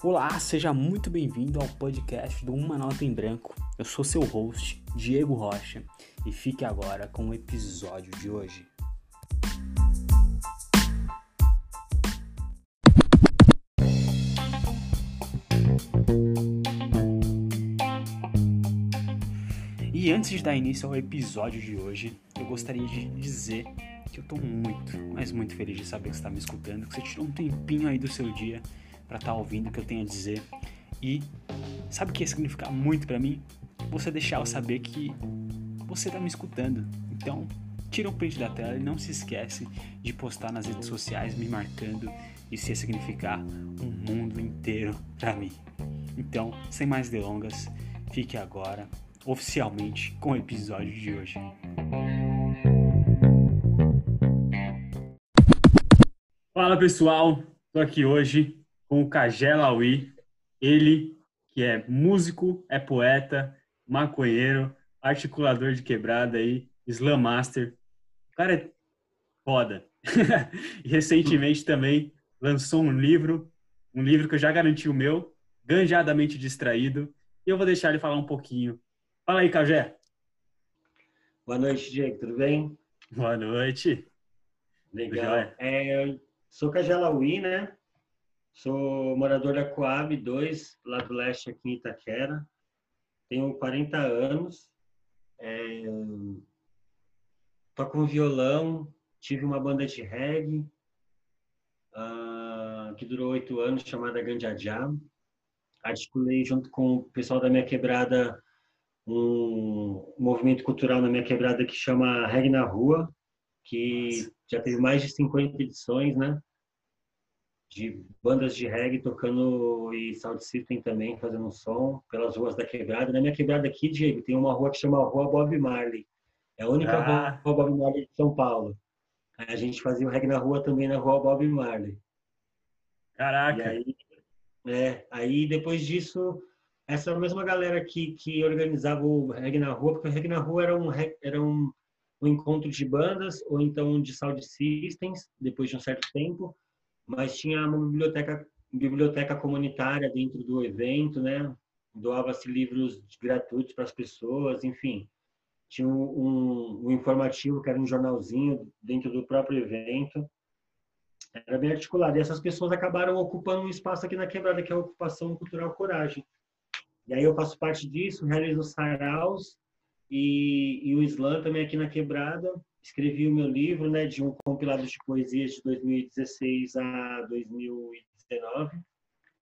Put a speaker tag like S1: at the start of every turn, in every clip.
S1: Olá, seja muito bem-vindo ao podcast do Uma Nota em Branco. Eu sou seu host, Diego Rocha, e fique agora com o episódio de hoje. E antes de dar início ao episódio de hoje, eu gostaria de dizer que eu tô muito, mas muito feliz de saber que você está me escutando, que você tirou um tempinho aí do seu dia para estar tá ouvindo o que eu tenho a dizer. E sabe o que ia significar muito para mim? Você deixar eu saber que você tá me escutando. Então, tira um print da tela e não se esquece de postar nas redes sociais me marcando. Isso ia significar um mundo inteiro para mim. Então, sem mais delongas, fique agora oficialmente com o episódio de hoje. Fala pessoal, tô aqui hoje com o Kajé Laui, ele que é músico, é poeta, maconheiro, articulador de quebrada aí, slam master. O cara é foda. recentemente também lançou um livro, um livro que eu já garanti o meu, Ganjadamente Distraído, e eu vou deixar ele falar um pouquinho. Fala aí, Cajé.
S2: Boa noite, Diego, tudo bem?
S1: Boa noite.
S2: Legal. É, sou Cajé Laui, né? Sou morador da Coab 2, lá do leste aqui em Itaquera. Tenho 40 anos. É... Toco violão. Tive uma banda de reggae uh, que durou oito anos, chamada Ganjajá. Articulei junto com o pessoal da minha quebrada um movimento cultural na minha quebrada que chama Reggae na Rua, que já teve mais de 50 edições, né? De bandas de reggae tocando e sound system também fazendo um som pelas ruas da quebrada. Na minha quebrada aqui, Diego, tem uma rua que chama Rua Bob Marley. É a única ah. rua Bob Marley de São Paulo. Aí a gente fazia o reggae na rua também na Rua Bob Marley.
S1: Caraca!
S2: E aí, é, aí depois disso, essa mesma galera que, que organizava o reggae na rua, porque o reggae na rua era um, era um, um encontro de bandas ou então de sound systems, depois de um certo tempo mas tinha uma biblioteca biblioteca comunitária dentro do evento, né? Doava-se livros gratuitos para as pessoas, enfim. Tinha um, um, informativo que era um jornalzinho dentro do próprio evento. Era bem articulado. E essas pessoas acabaram ocupando um espaço aqui na quebrada, que é a Ocupação Cultural Coragem. E aí eu faço parte disso, realizo os saraus e, e o slam também aqui na quebrada escrevi o meu livro, né, de um compilado de poesias de 2016 a 2019,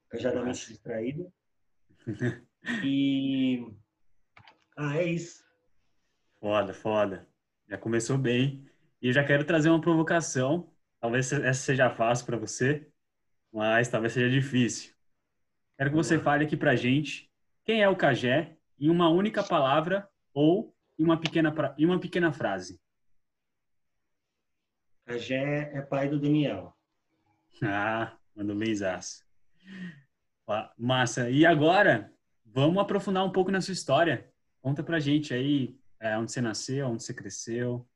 S2: Cajadamente Distraído. E ah, é isso.
S1: Foda, foda. Já começou bem. E eu já quero trazer uma provocação. Talvez essa seja fácil para você, mas talvez seja difícil. Quero que você fale aqui pra gente quem é o Cajé em uma única palavra ou em uma pequena, em uma pequena frase.
S2: Jé é pai do Daniel.
S1: Ah, mandou benzaço. Massa. E agora, vamos aprofundar um pouco na sua história. Conta pra gente aí é, onde você nasceu, onde você cresceu,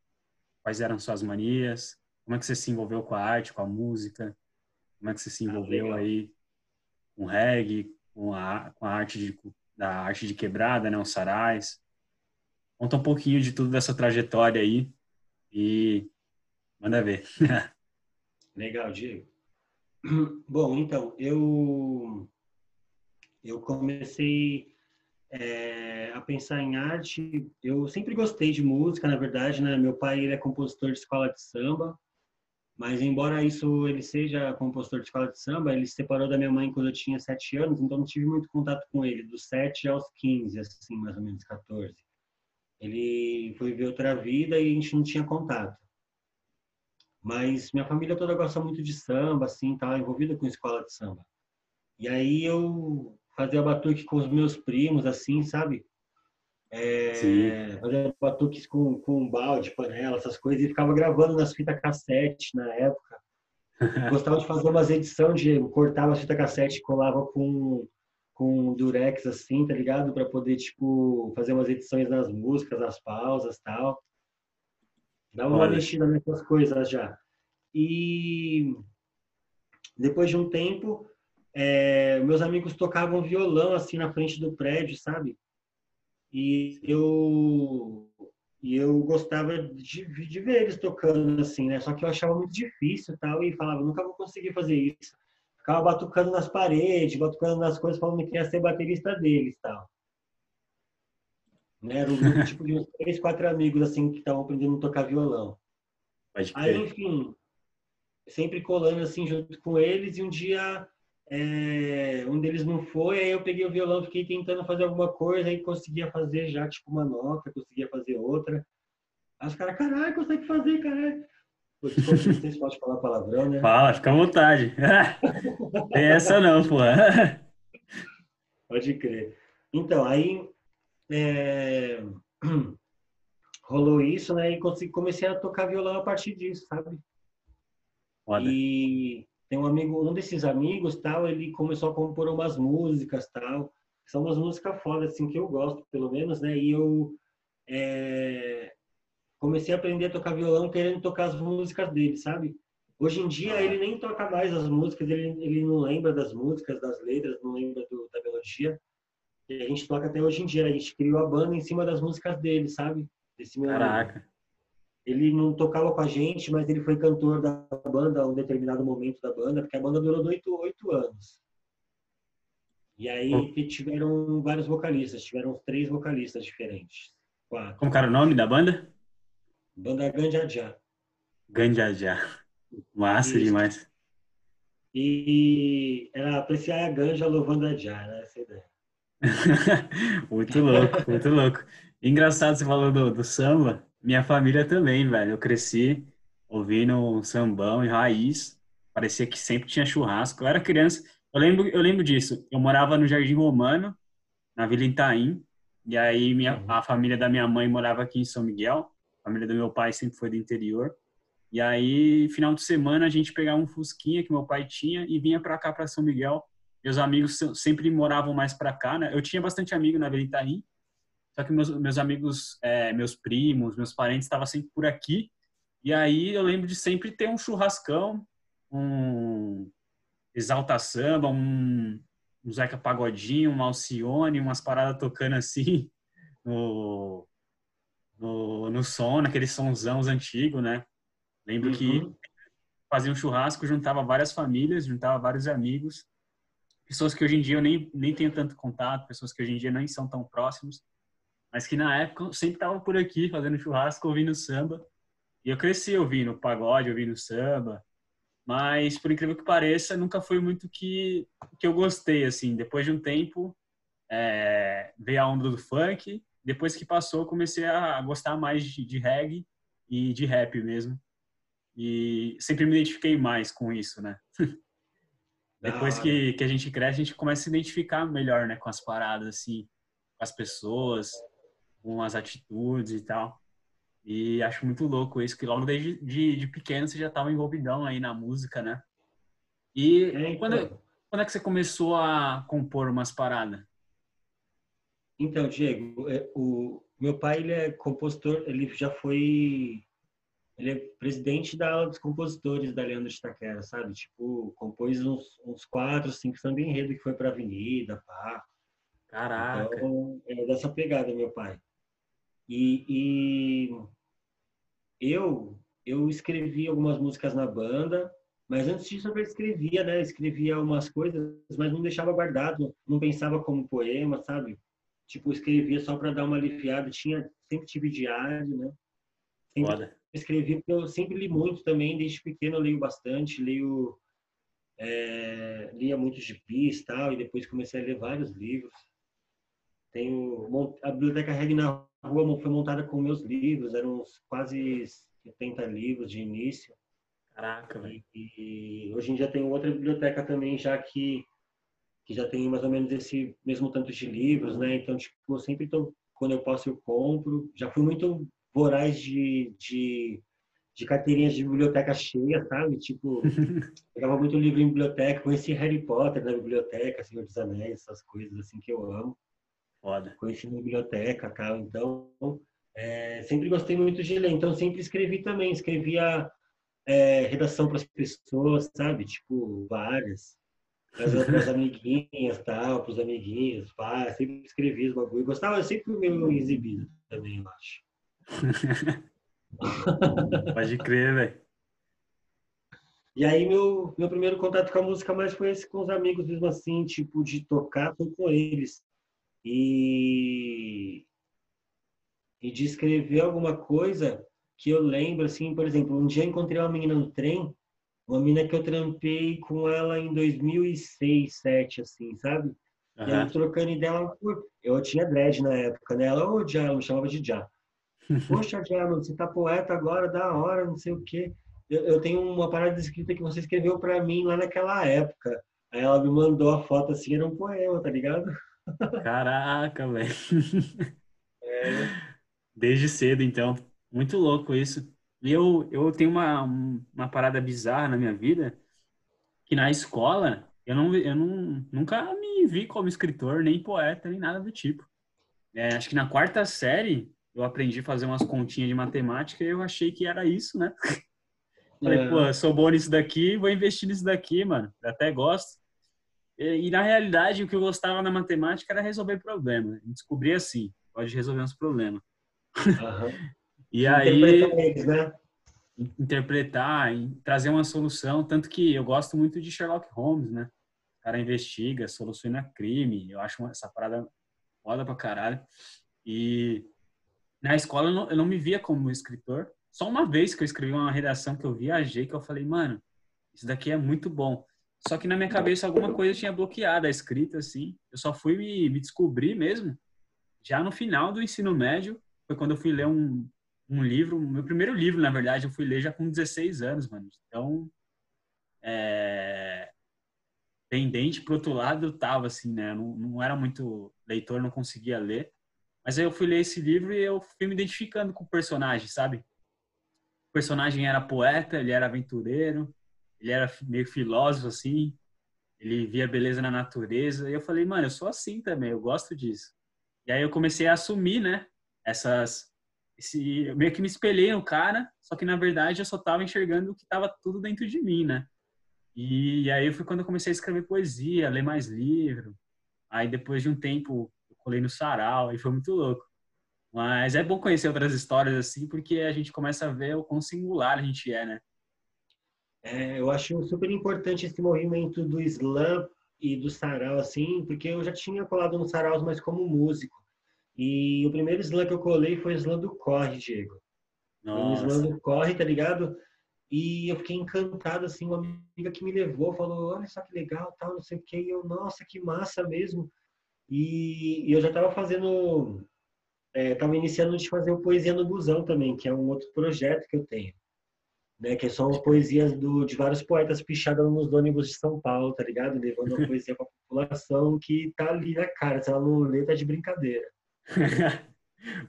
S1: quais eram suas manias, como é que você se envolveu com a arte, com a música, como é que você se ah, envolveu ah, aí com reggae, com a, com a arte de, da arte de quebrada, né, os sarais. Conta um pouquinho de tudo dessa trajetória aí e Manda ver.
S2: Legal, Diego. Bom, então, eu, eu comecei é, a pensar em arte. Eu sempre gostei de música, na verdade, né? Meu pai ele é compositor de escola de samba, mas embora isso ele seja compositor de escola de samba, ele se separou da minha mãe quando eu tinha sete anos, então não tive muito contato com ele, dos sete aos quinze, assim, mais ou menos 14. Ele foi ver outra vida e a gente não tinha contato. Mas minha família toda gosta muito de samba, assim, tá envolvida com escola de samba. E aí eu fazia batuque com os meus primos, assim, sabe? É, fazia batuques com, com balde, panela, essas coisas, e ficava gravando nas fitas cassete na época. Gostava de fazer umas edições, Diego, cortava a fita cassete, colava com com durex assim, tá ligado? Para poder tipo fazer umas edições nas músicas, nas pausas, tal. Dá uma Olha. mexida nessas coisas já. E depois de um tempo, é, meus amigos tocavam violão assim na frente do prédio, sabe? E eu e eu gostava de, de ver eles tocando assim, né? Só que eu achava muito difícil tal e falava, nunca vou conseguir fazer isso. Ficava batucando nas paredes, batucando nas coisas, falando que ia ser baterista deles tal. Né? Era um grupo tipo de uns três, quatro amigos assim que estavam aprendendo a tocar violão. Aí, enfim, sempre colando assim junto com eles e um dia é, um deles não foi, aí eu peguei o violão, fiquei tentando fazer alguma coisa, aí conseguia fazer já, tipo, uma nota, conseguia fazer outra. Aí os caras, caralho, consegue fazer, caralho. Desculpa, não sei se pode falar palavrão, né?
S1: Fala, fica à vontade. Tem essa não, pô.
S2: Pode crer. Então, aí é... rolou isso, né? E comecei a tocar violão a partir disso, sabe? Foda. E tem um amigo, um desses amigos, tal, ele começou a compor umas músicas, tal. São umas músicas fodas, assim, que eu gosto, pelo menos, né? E eu é, comecei a aprender a tocar violão querendo tocar as músicas dele, sabe? Hoje em dia ah. ele nem toca mais as músicas, ele, ele não lembra das músicas, das letras, não lembra do, da melodia. E a gente toca até hoje em dia, a gente criou a banda em cima das músicas dele, sabe?
S1: Desse meu Caraca. Amigo.
S2: Ele não tocava com a gente, mas ele foi cantor da banda a um determinado momento da banda, porque a banda durou oito, oito anos. E aí oh. tiveram vários vocalistas, tiveram três vocalistas diferentes.
S1: Quatro. Como era o nome da banda?
S2: Banda Ganjajá.
S1: Ganjajá. Massa Isso. demais.
S2: E era apreciar a ganja louvando a Já, né? Essa ideia.
S1: muito louco, muito louco. Engraçado você falou do, do samba. Minha família também, velho. Eu cresci ouvindo um sambão e raiz. Parecia que sempre tinha churrasco. Eu era criança. Eu lembro, eu lembro disso. Eu morava no Jardim Romano, na Vila Itaim. E aí minha, uhum. a família da minha mãe morava aqui em São Miguel. A família do meu pai sempre foi do interior. E aí, final de semana, a gente pegava um fusquinha que meu pai tinha e vinha para cá, para São Miguel. Meus amigos sempre moravam mais para cá, né? Eu tinha bastante amigo na Vila Itaim. Só que meus, meus amigos, é, meus primos, meus parentes estavam sempre por aqui. E aí eu lembro de sempre ter um churrascão, um exalta samba, um, um Zeca Pagodinho, um Alcione, umas paradas tocando assim no, no, no som, naqueles sonzãos antigos, né? Lembro uhum. que fazia um churrasco, juntava várias famílias, juntava vários amigos, pessoas que hoje em dia eu nem, nem tenho tanto contato, pessoas que hoje em dia nem são tão próximos, mas que na época sempre estavam por aqui fazendo churrasco, ouvindo samba. E eu cresci ouvindo pagode, ouvindo samba, mas por incrível que pareça, nunca foi muito que que eu gostei assim. Depois de um tempo, é, veio a onda do funk. Depois que passou, comecei a gostar mais de, de reggae e de rap mesmo. E sempre me identifiquei mais com isso, né? Depois que, que a gente cresce, a gente começa a se identificar melhor, né, com as paradas, assim, com as pessoas, com as atitudes e tal. E acho muito louco isso, que logo desde de, de pequeno você já estava envolvidão aí na música, né? E é, então. quando, quando é que você começou a compor umas paradas?
S2: Então, Diego, é, o meu pai ele é compositor, ele já foi ele é presidente da aula dos compositores da Leandro de Taquera, sabe? Tipo, compôs uns, uns quatro, cinco samba enredo que foi para Avenida, pá.
S1: Caraca.
S2: Então, é dessa pegada, meu pai. E, e eu eu escrevi algumas músicas na banda, mas antes disso eu escrevia, né? Escrevia algumas coisas, mas não deixava guardado, não pensava como poema, sabe? Tipo, escrevia só para dar uma aliviada, tinha sempre tive diário, né? Sempre Foda. Escrevi porque eu sempre li muito também, desde pequeno eu leio bastante, leio é, lia muito de e tal, e depois comecei a ler vários livros. Tenho a biblioteca Reg na rua foi montada com meus livros, eram uns quase 70 livros de início.
S1: Caraca, velho.
S2: E, e, hoje em dia tem outra biblioteca também já que que já tem mais ou menos esse mesmo tanto de livros, né? Então, tipo, eu sempre tô quando eu posso eu compro. Já fui muito voraz de, de, de carteirinhas de biblioteca cheia, sabe? Tipo, pegava muito livro em biblioteca, conheci Harry Potter na biblioteca, Senhor dos Anéis, essas coisas assim que eu amo.
S1: Foda.
S2: Conheci na biblioteca, cara. Então, é, sempre gostei muito de ler. Então, sempre escrevi também. Escrevia é, redação para as pessoas, sabe? Tipo, várias. Para as amiguinhas, tal, para os amiguinhos, pá, sempre escrevi os bagulho. Gostava sempre meio exibido também, eu acho.
S1: Pode crer, velho.
S2: E aí meu, meu primeiro contato com a música mais foi esse com os amigos mesmo assim, tipo, de tocar foi com eles. E, e de escrever alguma coisa que eu lembro, assim, por exemplo, um dia encontrei uma menina no trem, uma menina que eu trampei com ela em 2006, 2007, assim, sabe? Uhum. E aí, trocando ideia, eu tinha dread na época, né? Ela, ô, Já, ela me chamava de Já. Poxa, Já, você tá poeta agora, da hora, não sei o quê eu, eu tenho uma parada escrita que você escreveu para mim lá naquela época. Aí ela me mandou a foto assim, era um poema, tá ligado?
S1: Caraca, velho. É. Desde cedo, então. Muito louco isso. E eu, eu tenho uma, uma parada bizarra na minha vida, que na escola eu, não, eu não, nunca me vi como escritor, nem poeta, nem nada do tipo. É, acho que na quarta série eu aprendi a fazer umas continhas de matemática e eu achei que era isso, né? Falei, é. pô, sou bom nisso daqui, vou investir nisso daqui, mano. até gosto. E, e, na realidade, o que eu gostava na matemática era resolver problemas. Descobri assim, pode resolver uns problemas. Uhum. e aí... Eles, né? Interpretar, trazer uma solução. Tanto que eu gosto muito de Sherlock Holmes, né? O cara investiga, soluciona crime. Eu acho essa parada foda pra caralho. E na escola eu não, eu não me via como escritor, só uma vez que eu escrevi uma redação que eu viajei, que eu falei, mano, isso daqui é muito bom. Só que na minha cabeça alguma coisa tinha bloqueado a escrita, assim. Eu só fui me, me descobrir mesmo já no final do ensino médio. Foi quando eu fui ler um, um livro, meu primeiro livro, na verdade, eu fui ler já com 16 anos, mano. Então, é... pendente pro outro lado eu tava, assim, né? Não, não era muito leitor, não conseguia ler. Mas aí eu fui ler esse livro e eu fui me identificando com o personagem, sabe? o personagem era poeta, ele era aventureiro, ele era meio filósofo, assim, ele via beleza na natureza. E eu falei, mano, eu sou assim também, eu gosto disso. E aí eu comecei a assumir, né, essas... Esse, eu meio que me espelhei no cara, só que na verdade eu só tava enxergando o que tava tudo dentro de mim, né? E, e aí foi quando eu comecei a escrever poesia, ler mais livro. Aí depois de um tempo colei no sarau, e foi muito louco. Mas é bom conhecer outras histórias assim, porque a gente começa a ver o quão singular a gente é, né?
S2: É, eu acho super importante esse movimento do slam e do sarau, assim, porque eu já tinha colado no sarau, mas como músico. E o primeiro slam que eu colei foi o slam do Corre, Diego. Nossa. O slam do Corre, tá ligado? E eu fiquei encantado, assim, uma amiga que me levou, falou, olha só que legal, tal, não sei o quê. E eu, nossa, que massa mesmo. E, e eu já tava fazendo estava é, iniciando de fazer o Poesia no Busão também, que é um outro projeto que eu tenho. Né, que são poesias do, de vários poetas pichadas nos ônibus de São Paulo, tá ligado? Levando a poesia para a população que tá ali na cara. Se ela não lê, tá de brincadeira.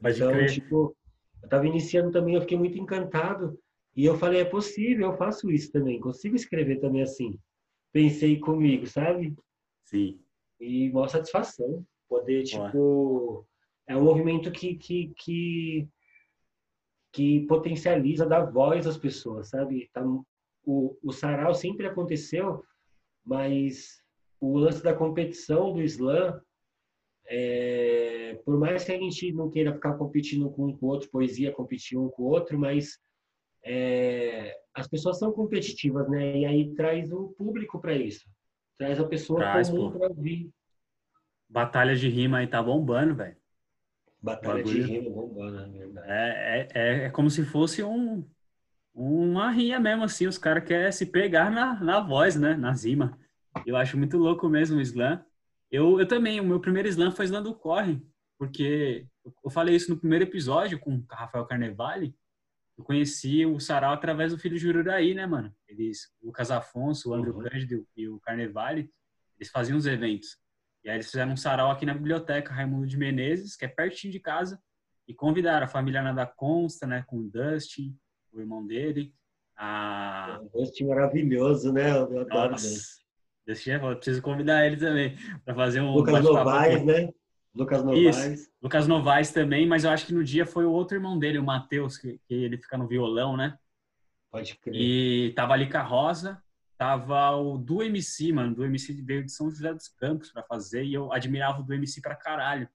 S2: então, crer. tipo, eu tava iniciando também, eu fiquei muito encantado. E eu falei, é possível, eu faço isso também. Consigo escrever também assim. Pensei comigo, sabe?
S1: Sim.
S2: E uma satisfação. Poder, tipo, é um movimento que, que, que, que potencializa, dá voz às pessoas, sabe? Tá, o, o sarau sempre aconteceu, mas o lance da competição do slam, é, por mais que a gente não queira ficar competindo com um com o outro, poesia competir um com o outro, mas é, as pessoas são competitivas, né? E aí traz o público para isso. Traz a pessoa traz, comum para ouvir.
S1: Batalha de rima aí tá bombando, velho.
S2: Batalha de rima bombando,
S1: né? É, é, é como se fosse um, uma rinha mesmo, assim. Os caras querem se pegar na, na voz, né? Na rima. Eu acho muito louco mesmo o slam. Eu, eu também, o meu primeiro slam foi slam do Corre, porque eu falei isso no primeiro episódio com o Rafael Carnevale. Eu conheci o Sarau através do filho Jururaí, né, mano? Eles, o Lucas Afonso, o André uhum. Cândido e o Carnevale, eles faziam os eventos. E aí eles fizeram um sarau aqui na biblioteca Raimundo de Menezes, que é pertinho de casa, e convidaram a família Nada Consta, né, com o Dustin, o irmão dele. A...
S2: O Dustin maravilhoso, né? Eu adoro Nossa.
S1: Dustin é preciso convidar ele também para fazer um
S2: Lucas Novaes, né? Lucas Novaes. Isso.
S1: Lucas Novaes também, mas eu acho que no dia foi o outro irmão dele, o Matheus, que, que ele fica no violão, né?
S2: Pode crer.
S1: E tava ali com a Rosa, tava o do MC, mano. Do MC veio de São José dos Campos para fazer e eu admirava o do MC pra caralho.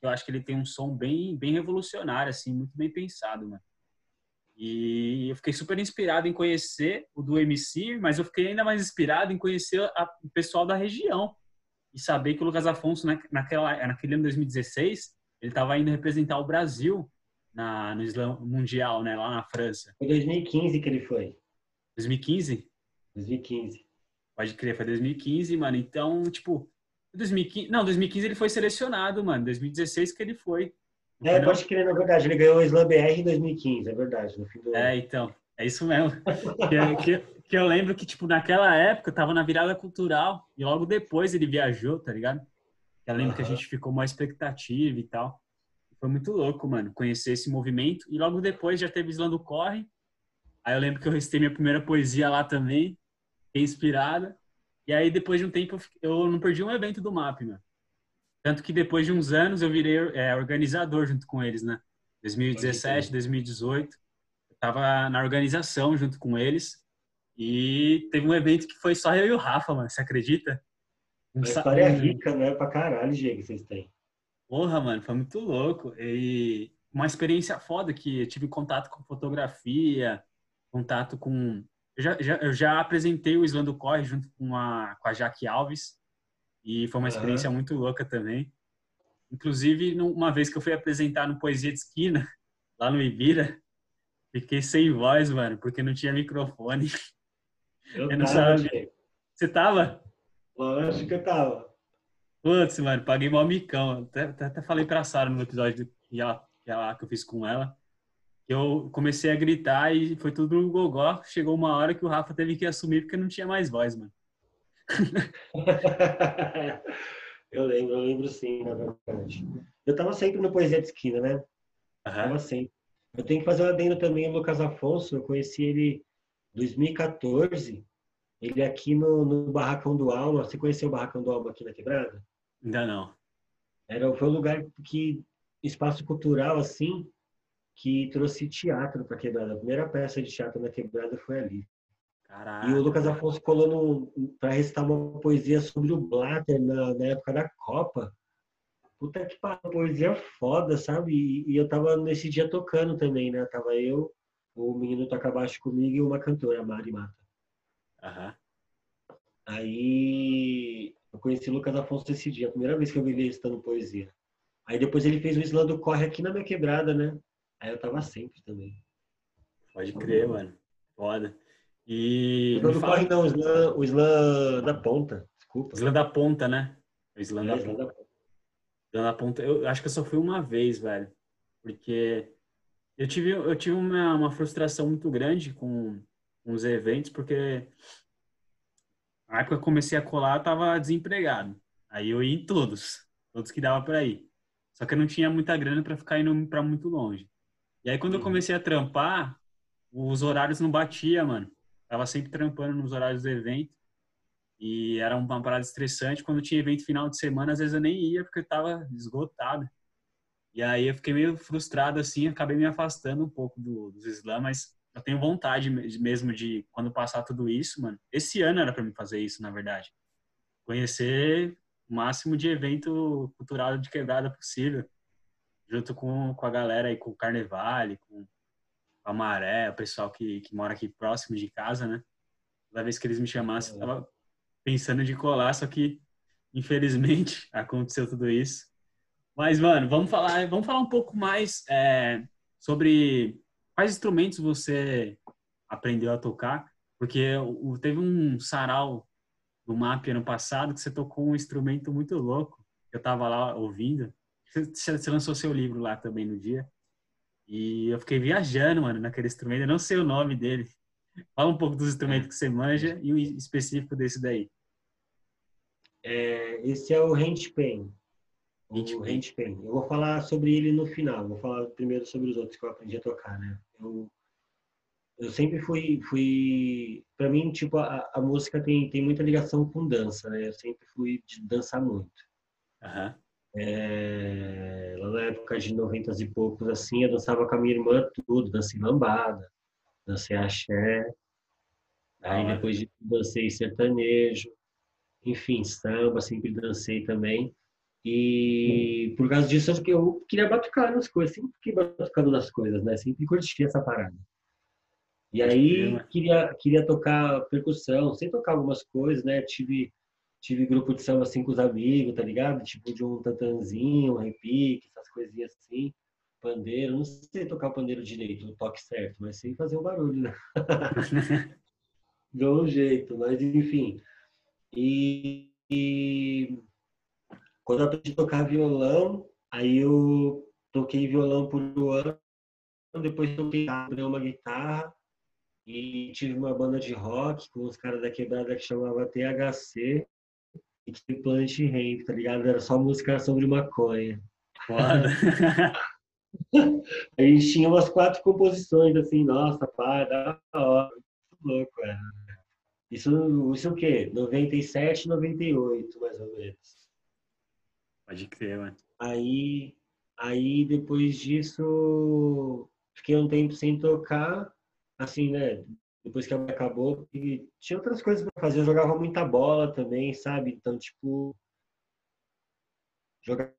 S1: Eu acho que ele tem um som bem, bem revolucionário, assim, muito bem pensado, mano. E eu fiquei super inspirado em conhecer o do MC, mas eu fiquei ainda mais inspirado em conhecer a, o pessoal da região e saber que o Lucas Afonso, na, naquela, naquele ano 2016, ele estava indo representar o Brasil na, no Slam Mundial, né, lá na França.
S2: Foi 2015 que ele foi.
S1: 2015?
S2: 2015.
S1: Pode crer, foi 2015, mano. Então, tipo, 2015, não, 2015 ele foi selecionado, mano. 2016 que ele foi.
S2: É, pode crer, na verdade. Ele ganhou o Slam BR em 2015, é verdade. No fim do...
S1: É, então. É isso mesmo. que, que, que, eu lembro que, tipo, naquela época, tava na virada cultural e logo depois ele viajou, tá ligado? Eu lembro uhum. que a gente ficou uma expectativa e tal. Foi muito louco, mano, conhecer esse movimento. E logo depois já teve Islando Corre. Aí eu lembro que eu recitei minha primeira poesia lá também, inspirada. E aí, depois de um tempo, eu não perdi um evento do MAP, mano. Tanto que depois de uns anos eu virei é, organizador junto com eles, né? 2017, 2018. Eu tava na organização junto com eles. E teve um evento que foi só eu e o Rafa, mano. Você acredita?
S2: Um Uma história rica, né? Pra caralho, Diego, vocês têm.
S1: Porra, mano, foi muito louco. E uma experiência foda que eu tive contato com fotografia, contato com. Eu já, já, eu já apresentei o Islando Corre junto com a, com a Jaque Alves. E foi uma experiência uhum. muito louca também. Inclusive, uma vez que eu fui apresentar no Poesia de Esquina, lá no Ibira, fiquei sem voz, mano, porque não tinha microfone.
S2: Eu, eu não sabia.
S1: Você tava?
S2: Lógico que eu tava.
S1: Putz, mano, paguei mal micão. Até, até, até falei pra Sara no episódio que, ela, que, ela, que eu fiz com ela. Eu comecei a gritar e foi tudo no gogó. Chegou uma hora que o Rafa teve que assumir porque não tinha mais voz, mano.
S2: eu lembro, eu lembro sim, na verdade. Eu tava sempre no Poesia de Esquina, né? Uhum. Tava sempre. Eu tenho que fazer um adendo também o Lucas Afonso. Eu conheci ele em 2014. Ele aqui no, no Barracão do Alma. Você conheceu o Barracão do Alma aqui na Quebrada?
S1: Ainda não.
S2: Era, foi um lugar que, espaço cultural, assim, que trouxe teatro para Quebrada. A primeira peça de teatro na Quebrada foi ali. Caraca. E o Lucas Afonso colou para recitar uma poesia sobre o Blatter na, na época da Copa. Puta que pariu, poesia foda, sabe? E, e, eu tava nesse dia tocando também, né? Tava eu, o menino toca baixo comigo e uma cantora, a Mari Mata.
S1: Aham.
S2: Aí eu conheci o Lucas Afonso esse dia, a primeira vez que eu vi ele recitando poesia. Aí depois ele fez o Islã do Corre aqui na minha quebrada, né? Aí eu tava sempre também.
S1: Pode crer, mano. Foda. E.
S2: O Islã do fala... Corre não, o Islã, o Islã da Ponta. Desculpa.
S1: Islã da Ponta, né? O Islã,
S2: é,
S1: da,
S2: Islã
S1: ponta.
S2: da
S1: Islã da Ponta. Eu acho que eu só fui uma vez, velho. Porque eu tive, eu tive uma, uma frustração muito grande com, com os eventos, porque na época que eu comecei a colar, eu tava desempregado. Aí eu ia em todos, todos que dava para ir. Só que eu não tinha muita grana para ficar indo para muito longe. E aí quando eu comecei a trampar, os horários não batia, mano. Tava sempre trampando nos horários do evento. E era uma parada estressante. Quando tinha evento final de semana, às vezes eu nem ia porque eu tava esgotado. E aí eu fiquei meio frustrado assim, acabei me afastando um pouco do, dos slam, mas eu tenho vontade mesmo de, quando passar tudo isso, mano. Esse ano era para mim fazer isso, na verdade. Conhecer o máximo de evento cultural de quebrada possível. Junto com, com a galera aí, com o Carnevale, com a Maré, o pessoal que, que mora aqui próximo de casa, né? Toda vez que eles me chamassem, eu tava pensando de colar, só que infelizmente aconteceu tudo isso. Mas, mano, vamos falar, vamos falar um pouco mais é, sobre Quais instrumentos você aprendeu a tocar? Porque teve um sarau no MAP ano passado que você tocou um instrumento muito louco. Eu estava lá ouvindo. Você lançou seu livro lá também no dia. E eu fiquei viajando, mano, naquele instrumento. Eu não sei o nome dele. Fala um pouco dos instrumentos que você manja e o específico desse daí.
S2: É, esse é o handpan. O handpan. Eu vou falar sobre ele no final. Vou falar primeiro sobre os outros que eu aprendi a tocar, né? Eu, eu sempre fui, fui para mim, tipo, a, a, música tem, tem muita ligação com dança, né? Eu sempre fui de dançar muito.
S1: Uhum.
S2: É, lá na época de 90 e poucos, assim, eu dançava com a minha irmã tudo, dancei lambada, dancei axé. Aí depois de dancei sertanejo, enfim, samba, sempre dancei também. E por causa disso eu queria batucar nas coisas, sempre fiquei batucando nas coisas, né? Sempre curti essa parada. E aí queria, queria tocar percussão, sei tocar algumas coisas, né? Tive, tive grupo de samba assim com os amigos, tá ligado? Tipo de um tantanzinho, um repique, essas coisinhas assim. Pandeiro, não sei tocar o pandeiro direito, o toque certo, mas sei fazer o um barulho, né? Dou um jeito, mas enfim. E, e quando eu aprendi a tocar violão, aí eu toquei violão por um ano, depois toquei uma guitarra, e tive uma banda de rock com os caras da quebrada que chamava THC e que Planet Ramp, tá ligado? Era só música sobre maconha. Foda. a gente tinha umas quatro composições assim, nossa, pá, da hora, muito louco, é. Isso, isso o quê? 97, 98, mais ou menos.
S1: Pode crer, mano.
S2: Aí, aí depois disso, fiquei um tempo sem tocar assim, né? Depois que acabou, e tinha outras coisas para fazer. Eu jogava muita bola também, sabe? Então, tipo, jogava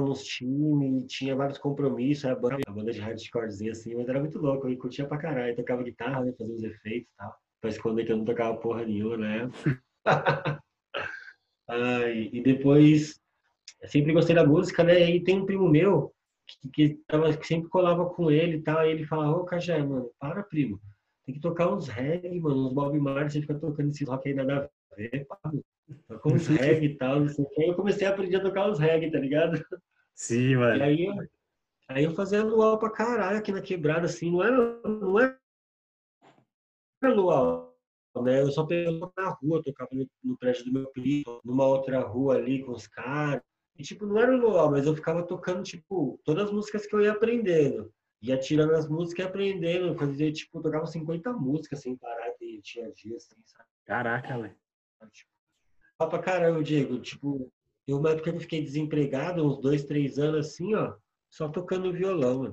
S2: nos times, tinha vários compromissos, a banda, a banda de hardcorezinha assim, mas era muito louco, eu curtia pra caralho, tocava guitarra, né, fazia uns efeitos e tal, pra esconder que eu não tocava porra nenhuma, né? E depois, sempre gostei da música, né, e tem um primo meu, que, que, tava, que sempre colava com ele e tal. Aí ele falava, ô Cajé, mano, para, primo. Tem que tocar uns reggae, mano, uns Bob Marley, você fica tocando esse rock aí nada a ver. Toca uns reggae e tal, não sei o que. Aí eu comecei a aprender a tocar uns reggae, tá ligado?
S1: Sim, mano.
S2: E aí, aí eu fazia luau pra caralho aqui na quebrada, assim, não era, não era luau, né? Eu só pegava na rua, tocava no, no prédio do meu primo, numa outra rua ali com os caras. E, tipo, não era luau, mas eu ficava tocando, tipo, todas as músicas que eu ia aprendendo. Ia tirando as músicas e aprendendo. Fazia, tipo, tocava 50 músicas sem parar, e tinha dias, assim, sabe?
S1: Caraca, velho.
S2: Tipo, pra caramba, Diego. Tipo, eu, uma época que eu fiquei desempregado, uns dois, três anos, assim, ó, só tocando violão, mano.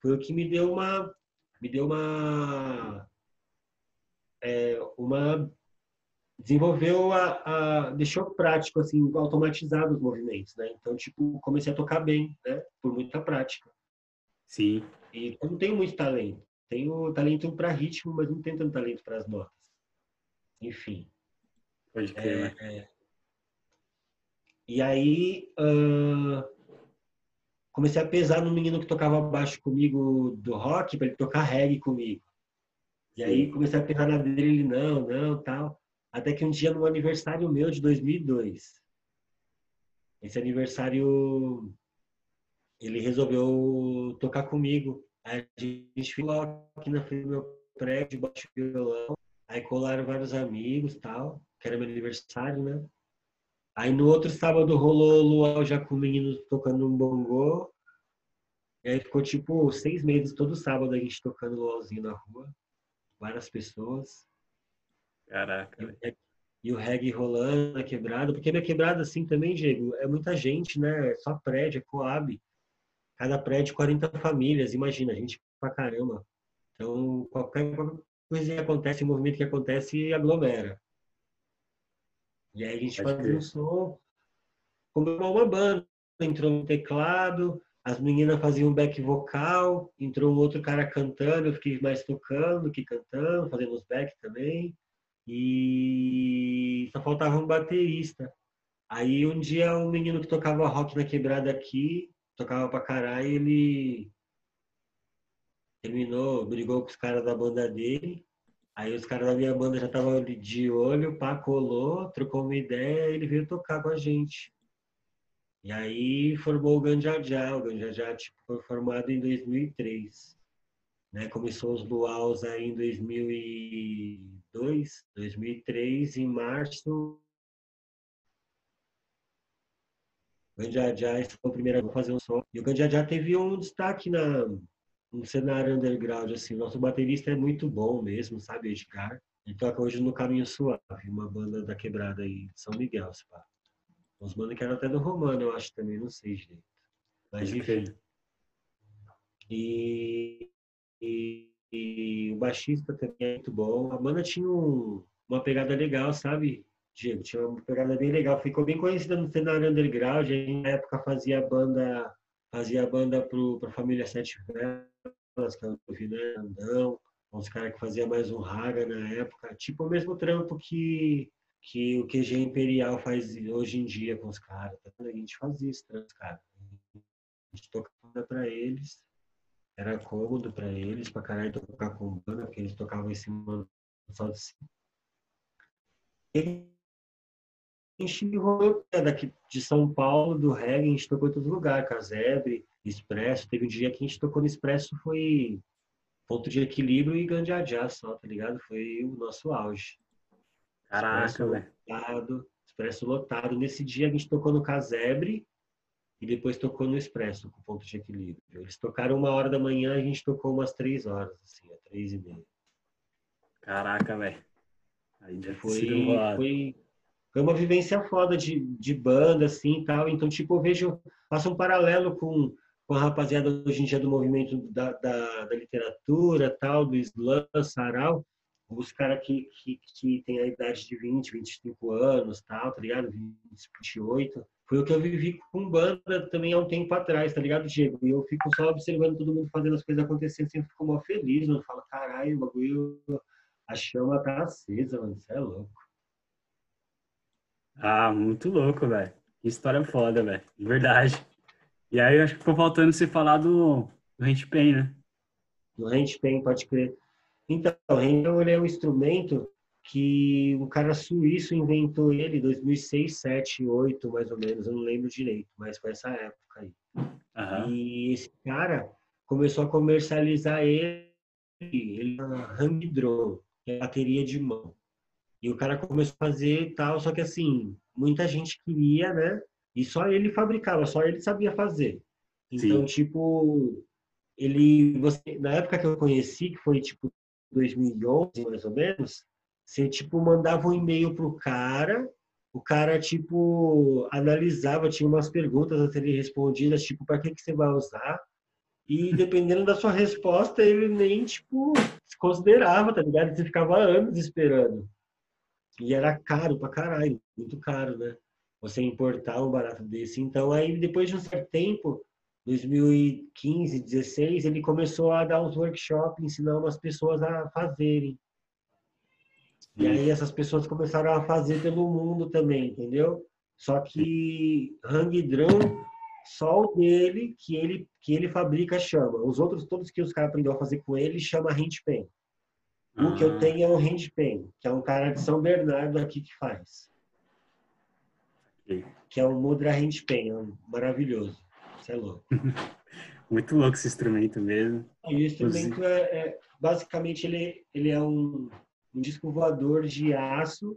S2: Foi o que me deu uma... Me deu uma... É, uma desenvolveu a, a, deixou prático assim automatizado os movimentos né? Então tipo comecei a tocar bem né? Por muita prática.
S1: Sim.
S2: E eu não tenho muito talento. Tenho talento para ritmo mas não tenho tanto talento para as notas. Enfim
S1: pode crer é, é...
S2: e aí uh... comecei a pesar no menino que tocava baixo comigo do rock para ele tocar reggae comigo e aí comecei a pensar na dele, ele não, não, tal. Até que um dia, no aniversário meu de 2002, esse aniversário, ele resolveu tocar comigo. A gente ficou aqui na frente do meu prédio, bate violão. Aí colaram vários amigos tal, que era meu aniversário, né? Aí no outro sábado rolou luau meninos tocando um bongô. E aí ficou tipo seis meses, todo sábado a gente tocando luauzinho na rua. Várias pessoas.
S1: Caraca.
S2: E, e o reggae rolando na quebrada, porque minha quebrada, assim, também, Diego, é muita gente, né? É só prédio, é coab. Cada prédio, 40 famílias, imagina, gente pra caramba. Então, qualquer, coisa que acontece, movimento que acontece, aglomera. E aí a gente Pode faz um som, uma banda. Entrou um teclado, as meninas faziam back vocal, entrou um outro cara cantando, eu fiquei mais tocando que cantando, fazendo os back também e só faltava um baterista. Aí um dia um menino que tocava rock na quebrada aqui, tocava pra caralho, ele terminou, brigou com os caras da banda dele. Aí os caras da minha banda já estavam de olho, pá, colou, trocou uma ideia, ele veio tocar com a gente. E aí formou o Ganjajá. O Ganjajá tipo, foi formado em 2003. Né? Começou os luaus aí em 2002, 2003, em março. O Ganjajá foi o primeiro a fazer um som. E o Ganjajá teve um destaque na, no cenário underground. Assim. Nosso baterista é muito bom mesmo, sabe, Edgar? Ele toca hoje no Caminho Suave, uma banda da quebrada aí de São Miguel, se pá. Os manos que eram até do Romano, eu acho também, não sei jeito. Mas enfim. E, e, e, o baixista também é muito bom. A banda tinha um, uma pegada legal, sabe, Diego? Tinha uma pegada bem legal. Ficou bem conhecida no cenário underground. A gente, na época, fazia banda fazia banda para a família Sete Velas, que eu vi, né? Andão, uns caras que fazia mais um raga na época. Tipo o mesmo trampo que, que o QG Imperial faz hoje em dia com os caras. Tá a gente fazia isso, os caras. A gente tocava para eles era cômodo para eles, para caralho tocar com banda, porque eles tocavam em cima só de si. E gente rolou daqui de São Paulo, do reggae, a gente tocou em todos os lugares, Casebre, Expresso. Teve um dia que a gente tocou no Expresso, foi ponto de equilíbrio e Gandiajá só, tá ligado? Foi o nosso auge.
S1: Caraca, velho.
S2: Lotado, Expresso lotado. Nesse dia a gente tocou no Casebre, e depois tocou no Expresso, com ponto de equilíbrio. Eles tocaram uma hora da manhã, a gente tocou umas três horas, assim, a três e meia.
S1: Caraca, velho.
S2: Ainda foi, foi, foi uma vivência foda de, de banda, assim, tal. Então, tipo, eu vejo, faço um paralelo com, com a rapaziada hoje em dia do movimento da, da, da literatura, tal, do slam, sarau, os caras que, que, que tem a idade de 20, 25 anos, tal, tá ligado? 20, 28 foi o que eu vivi com banda também há um tempo atrás, tá ligado, Diego? E eu fico só observando todo mundo fazendo as coisas acontecerem, sempre fico mó feliz, mano. Falo, caralho, o bagulho, a chama tá acesa, mano. Isso é louco.
S1: Ah, muito louco, velho. Que história foda, velho. De verdade. E aí, acho que ficou faltando você falar do, do Pain, né?
S2: Do Pain, pode crer. Então, o ele é um instrumento que um cara suíço inventou ele em 2006, 7, 8, mais ou menos, eu não lembro direito, mas foi essa época aí. Uhum. E esse cara começou a comercializar ele, ele na Hangdron, que é bateria de mão. E o cara começou a fazer e tal, só que assim, muita gente queria, né? E só ele fabricava, só ele sabia fazer. Então, Sim. tipo, ele, você, na época que eu conheci, que foi tipo 2011, mais ou menos, você, tipo, mandava um e-mail pro cara, o cara, tipo, analisava, tinha umas perguntas a serem respondidas, tipo, para que, que você vai usar? E dependendo da sua resposta, ele nem, tipo, se considerava, tá ligado? Você ficava anos esperando. E era caro pra caralho, muito caro, né? Você importar um barato desse. Então, aí, depois de um certo tempo, 2015, 16, ele começou a dar uns workshops, ensinar umas pessoas a fazerem. E aí essas pessoas começaram a fazer pelo mundo também, entendeu? Só que Hang Drum, só o dele que ele que ele fabrica chama. Os outros todos que os caras aprenderam a fazer com ele chama Handpan. O que eu tenho é o Handpan, que é um cara de São Bernardo aqui que faz. Que é um Mudra Handpan, é um maravilhoso. Isso é louco.
S1: Muito louco esse instrumento mesmo.
S2: E o instrumento é, é, basicamente ele, ele é um um disco voador de aço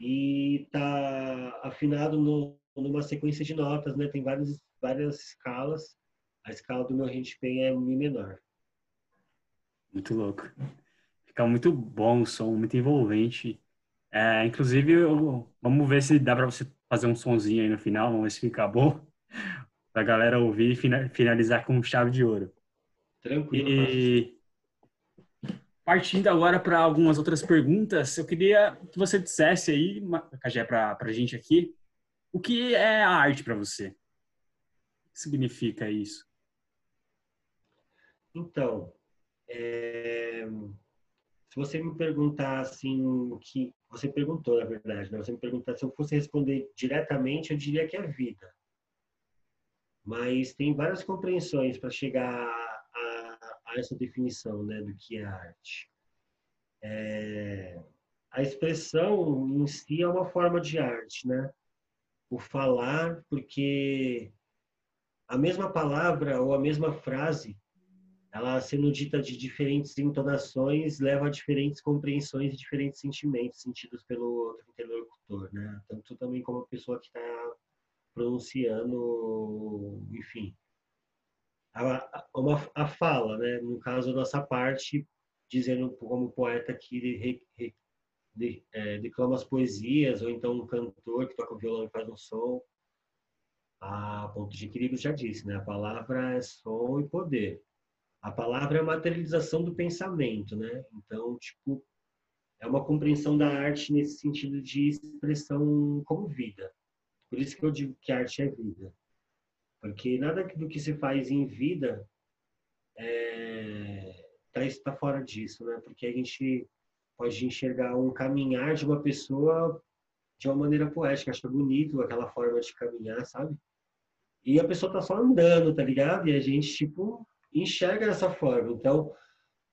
S2: e tá afinado no, numa sequência de notas, né? Tem várias, várias escalas. A escala do meu handpan é Mi menor.
S1: Muito louco. Fica muito bom o som, muito envolvente. É, inclusive, eu, vamos ver se dá para você fazer um sonzinho aí no final, vamos ver se fica bom. Pra galera ouvir e finalizar com chave de ouro.
S2: Tranquilo.
S1: E, Partindo agora para algumas outras perguntas, eu queria que você dissesse aí, Cajé, para a gente aqui, o que é a arte para você? O que significa isso?
S2: Então, é... se você me perguntar assim, que você perguntou, na verdade, né? você me perguntar se eu fosse responder diretamente, eu diria que é vida. Mas tem várias compreensões para chegar essa definição né, do que é arte. É, a expressão em si é uma forma de arte, né? O falar, porque a mesma palavra ou a mesma frase, ela sendo dita de diferentes entonações, leva a diferentes compreensões e diferentes sentimentos sentidos pelo outro interlocutor, né? Tanto também como a pessoa que está pronunciando, enfim, a, uma, a fala, né? No caso, a nossa parte, dizendo como poeta que re, re, de, é, declama as poesias, ou então um cantor que toca o violão e faz um som. A ponto de equilíbrio já disse, né? A palavra é som e poder. A palavra é a materialização do pensamento, né? Então, tipo, é uma compreensão da arte nesse sentido de expressão como vida. Por isso que eu digo que arte é vida. Porque nada do que se faz em vida é, tá, está fora disso, né? Porque a gente pode enxergar um caminhar de uma pessoa de uma maneira poética, acho bonito aquela forma de caminhar, sabe? E a pessoa tá só andando, tá ligado? E a gente, tipo, enxerga dessa forma. Então,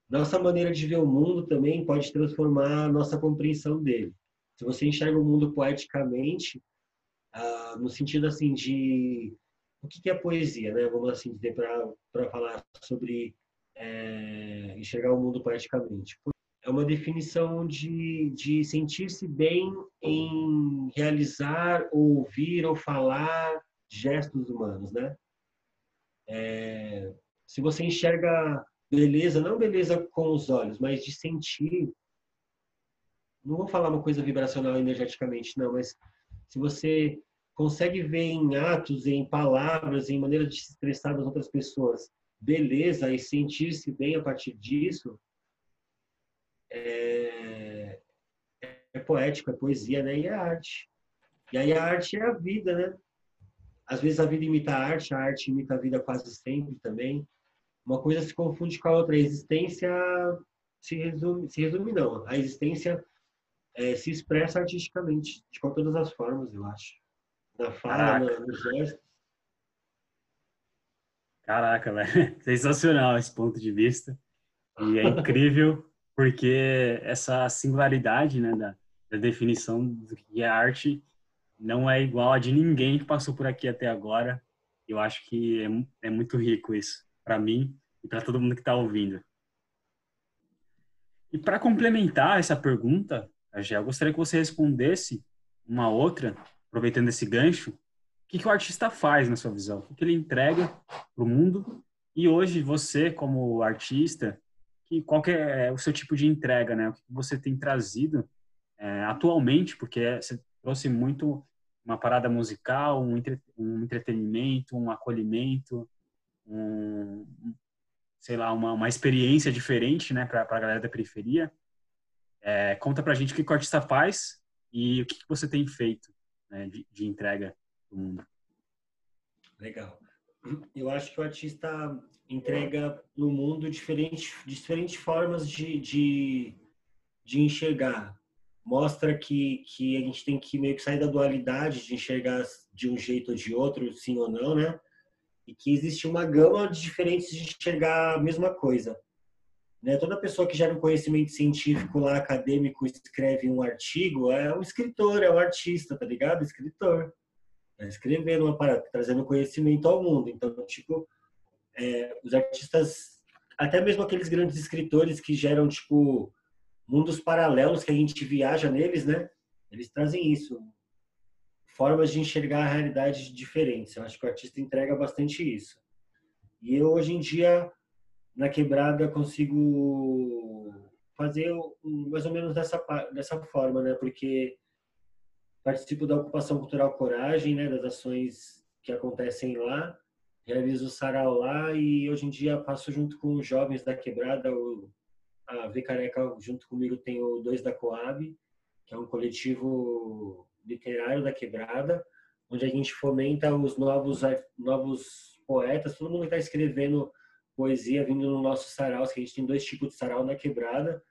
S2: nossa maneira de ver o mundo também pode transformar a nossa compreensão dele. Se você enxerga o mundo poeticamente, ah, no sentido assim de o que é poesia, né? Vamos assim dizer para falar sobre é, enxergar o mundo poeticamente. É uma definição de, de sentir-se bem em realizar, ou ouvir ou falar gestos humanos, né? É, se você enxerga beleza, não beleza com os olhos, mas de sentir, não vou falar uma coisa vibracional energeticamente, não, mas se você consegue ver em atos, em palavras, em maneira de se expressar das outras pessoas, beleza e sentir-se bem a partir disso, é, é poético, é poesia, né? E é arte. E aí a arte é a vida, né? Às vezes a vida imita a arte, a arte imita a vida quase sempre também. Uma coisa se confunde com a outra. A existência se resume, se resume não. A existência é, se expressa artisticamente, de todas as formas, eu acho. Na fala, no, no gesto.
S1: Caraca, velho. Sensacional esse ponto de vista. E é incrível porque essa singularidade né, da, da definição do que é arte não é igual a de ninguém que passou por aqui até agora. Eu acho que é, é muito rico isso para mim e para todo mundo que está ouvindo. E para complementar essa pergunta, já eu gostaria que você respondesse uma outra, aproveitando esse gancho. O que, que o artista faz na sua visão? O que ele entrega para o mundo? E hoje você, como artista, que, qual que é o seu tipo de entrega, né? O que você tem trazido é, atualmente? Porque você trouxe muito uma parada musical, um, entre, um entretenimento, um acolhimento, um, sei lá, uma, uma experiência diferente, né, para a galera da periferia. É, conta pra gente o que o artista faz e o que, que você tem feito né, de, de entrega do mundo.
S2: Legal. Eu acho que o artista entrega no mundo diferentes, diferentes formas de, de, de enxergar. Mostra que, que a gente tem que meio que sair da dualidade de enxergar de um jeito ou de outro, sim ou não, né? E que existe uma gama de diferentes de enxergar a mesma coisa. Né? Toda pessoa que gera um conhecimento científico lá, acadêmico, escreve um artigo, é um escritor, é um artista, tá ligado? Escritor. É escrevendo uma parada, trazendo conhecimento ao mundo. Então, tipo, é, os artistas, até mesmo aqueles grandes escritores que geram, tipo, mundos paralelos que a gente viaja neles, né? Eles trazem isso formas de enxergar a realidade diferentes. Eu acho que o artista entrega bastante isso. E eu, hoje em dia, na quebrada, consigo fazer mais ou menos dessa, dessa forma, né? Porque participo da ocupação cultural Coragem, né? Das ações que acontecem lá. Realizo o sarau lá e hoje em dia passo junto com os jovens da quebrada, o, a V Careca junto comigo tem o Dois da Coab, que é um coletivo literário da quebrada, onde a gente fomenta os novos novos poetas, todo mundo está escrevendo poesia vindo no nosso sarau, que a gente tem dois tipos de sarau na quebrada,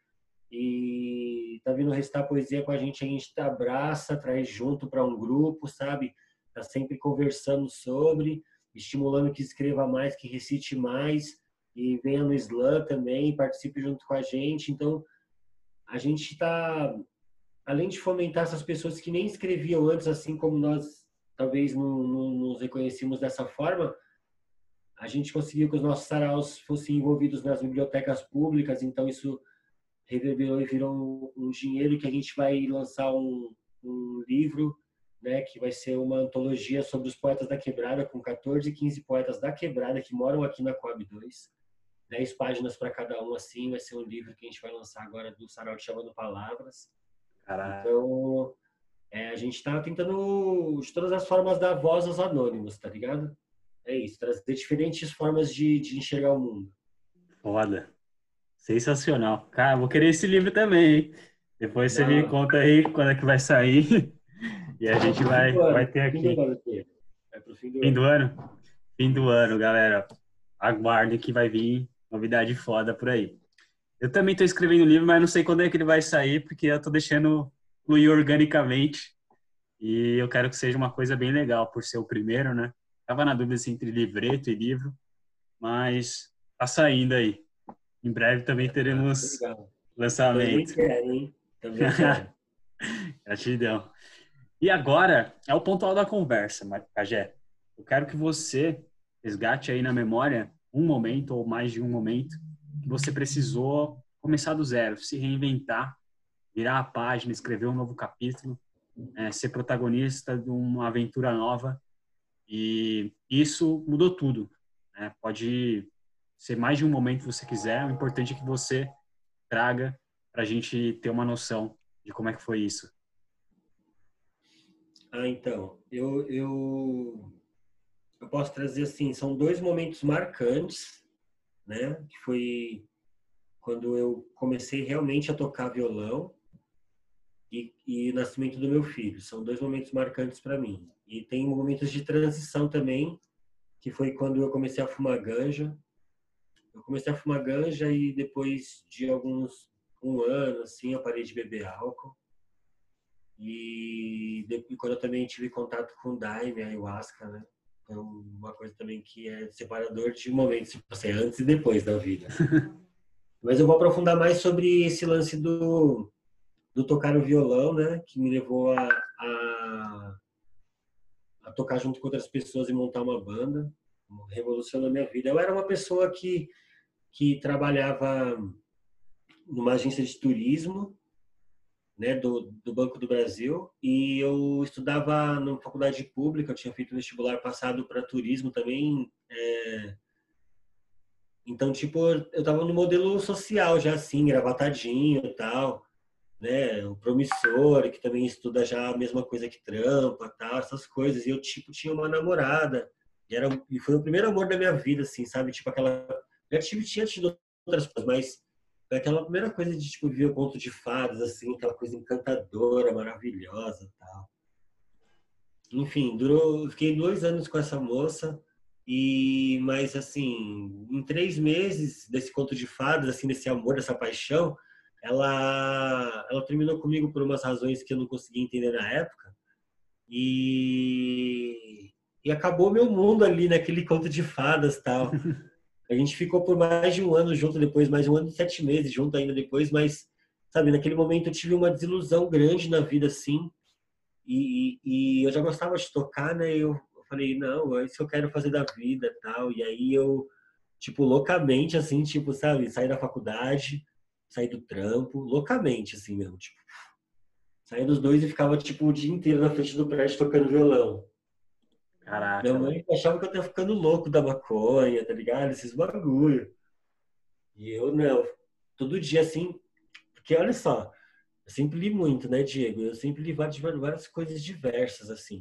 S2: e tá vindo restar poesia com a gente, a gente tá abraça, traz junto para um grupo, sabe? Tá sempre conversando sobre, estimulando que escreva mais, que recite mais, e venha no slam também, participe junto com a gente. Então, a gente está além de fomentar essas pessoas que nem escreviam antes, assim como nós talvez não, não nos reconhecíamos dessa forma, a gente conseguiu que os nossos saraus fossem envolvidos nas bibliotecas públicas, então isso reverberou e virou um, dinheiro que a gente vai lançar um, um livro, né, que vai ser uma antologia sobre os poetas da quebrada, com 14, 15 poetas da quebrada que moram aqui na Coab 2. 10 páginas para cada um, assim, vai ser um livro que a gente vai lançar agora do Sarau Chamando Palavras. Caraca. Então, é, a gente está tentando, de todas as formas, dar voz aos anônimos, tá ligado? É isso, trazer diferentes formas de, de enxergar o mundo.
S1: Foda. Sensacional. Cara, vou querer esse livro também, hein? Depois você Não. me conta aí quando é que vai sair. E a gente vai, vai ter aqui. Fim do, ano? Fim do ano, galera. Aguardem que vai vir novidade foda por aí. Eu também estou escrevendo o livro, mas não sei quando é que ele vai sair, porque eu estou deixando fluir organicamente. E eu quero que seja uma coisa bem legal, por ser o primeiro, né? Tava na dúvida assim, entre livreto e livro, mas tá saindo aí. Em breve também teremos lançamento. Também quero, hein? Também quero. Gratidão. E agora é o pontual da conversa, Pajé. Eu quero que você resgate aí na memória um momento ou mais de um momento você precisou começar do zero, se reinventar, virar a página, escrever um novo capítulo, é, ser protagonista de uma aventura nova. E isso mudou tudo. Né? Pode ser mais de um momento que você quiser, o importante é que você traga para a gente ter uma noção de como é que foi isso.
S2: Ah, então, eu, eu, eu posso trazer assim, são dois momentos marcantes né? Que foi quando eu comecei realmente a tocar violão e, e o nascimento do meu filho. São dois momentos marcantes para mim. E tem momentos de transição também, que foi quando eu comecei a fumar ganja. Eu comecei a fumar ganja e depois de alguns um ano assim, eu parei de beber álcool. E depois, quando eu também tive contato com daime, ayahuasca, né? É uma coisa também que é separador de momentos, tipo assim, antes e depois da vida. Mas eu vou aprofundar mais sobre esse lance do, do tocar o violão, né? Que me levou a, a, a tocar junto com outras pessoas e montar uma banda. Revolucionou minha vida. Eu era uma pessoa que, que trabalhava numa agência de turismo né, do, do Banco do Brasil e eu estudava na faculdade pública, eu tinha feito vestibular passado para turismo também. É... Então, tipo, eu tava no modelo social já assim, gravatadinho e tal, né, o promissor, que também estuda já a mesma coisa que trampa, tal, essas coisas. E eu, tipo, tinha uma namorada, e, era, e foi o primeiro amor da minha vida, assim, sabe? Tipo, aquela... Já tive, tinha tido outras coisas, mas aquela primeira coisa de tipo ver o conto de fadas assim, aquela coisa encantadora, maravilhosa, tal. Enfim, durou, fiquei dois anos com essa moça e mas assim, em três meses desse conto de fadas, assim, desse amor, dessa paixão, ela ela terminou comigo por umas razões que eu não conseguia entender na época e e acabou meu mundo ali naquele conto de fadas tal A gente ficou por mais de um ano junto depois, mais um ano e sete meses junto ainda depois, mas, sabe, naquele momento eu tive uma desilusão grande na vida, assim, e, e, eu já gostava de tocar, né, eu, falei, não, é isso que eu quero fazer da vida tal, e aí eu, tipo, loucamente, assim, tipo, sabe, saí da faculdade, saí do trampo, loucamente, assim mesmo, tipo, saí dos dois e ficava, tipo, o dia inteiro na frente do prédio tocando violão. Caraca. Minha mãe achava que eu tava ficando louco da maconha, tá ligado? Esses bagulho. E eu não. Todo dia assim. Porque olha só, eu sempre li muito, né, Diego? Eu sempre li várias, várias coisas diversas, assim.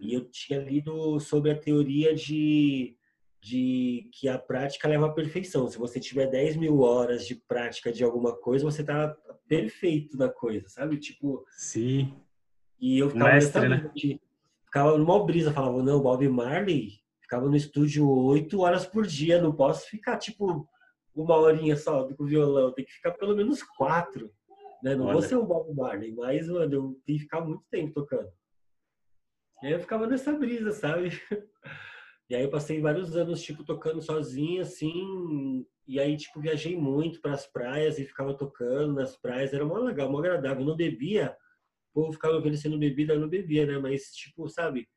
S2: E eu tinha lido sobre a teoria de, de que a prática leva à perfeição. Se você tiver 10 mil horas de prática de alguma coisa, você tá perfeito na coisa, sabe? Tipo.
S1: Sim.
S2: E eu ficava Mestre, né? Ficava numa brisa, falava, não, Bob Marley ficava no estúdio oito horas por dia, não posso ficar, tipo, uma horinha só com o violão, tem que ficar pelo menos quatro, né? Não Olha. vou ser um Bob Marley, mas, mano, eu tenho que ficar muito tempo tocando. E aí eu ficava nessa brisa, sabe? E aí eu passei vários anos, tipo, tocando sozinho, assim, e aí, tipo, viajei muito para as praias e ficava tocando nas praias, era mó legal, mó agradável. Eu não bebia povo ficava oferecendo bebida, eu não bebia, né? Mas, tipo, sabe?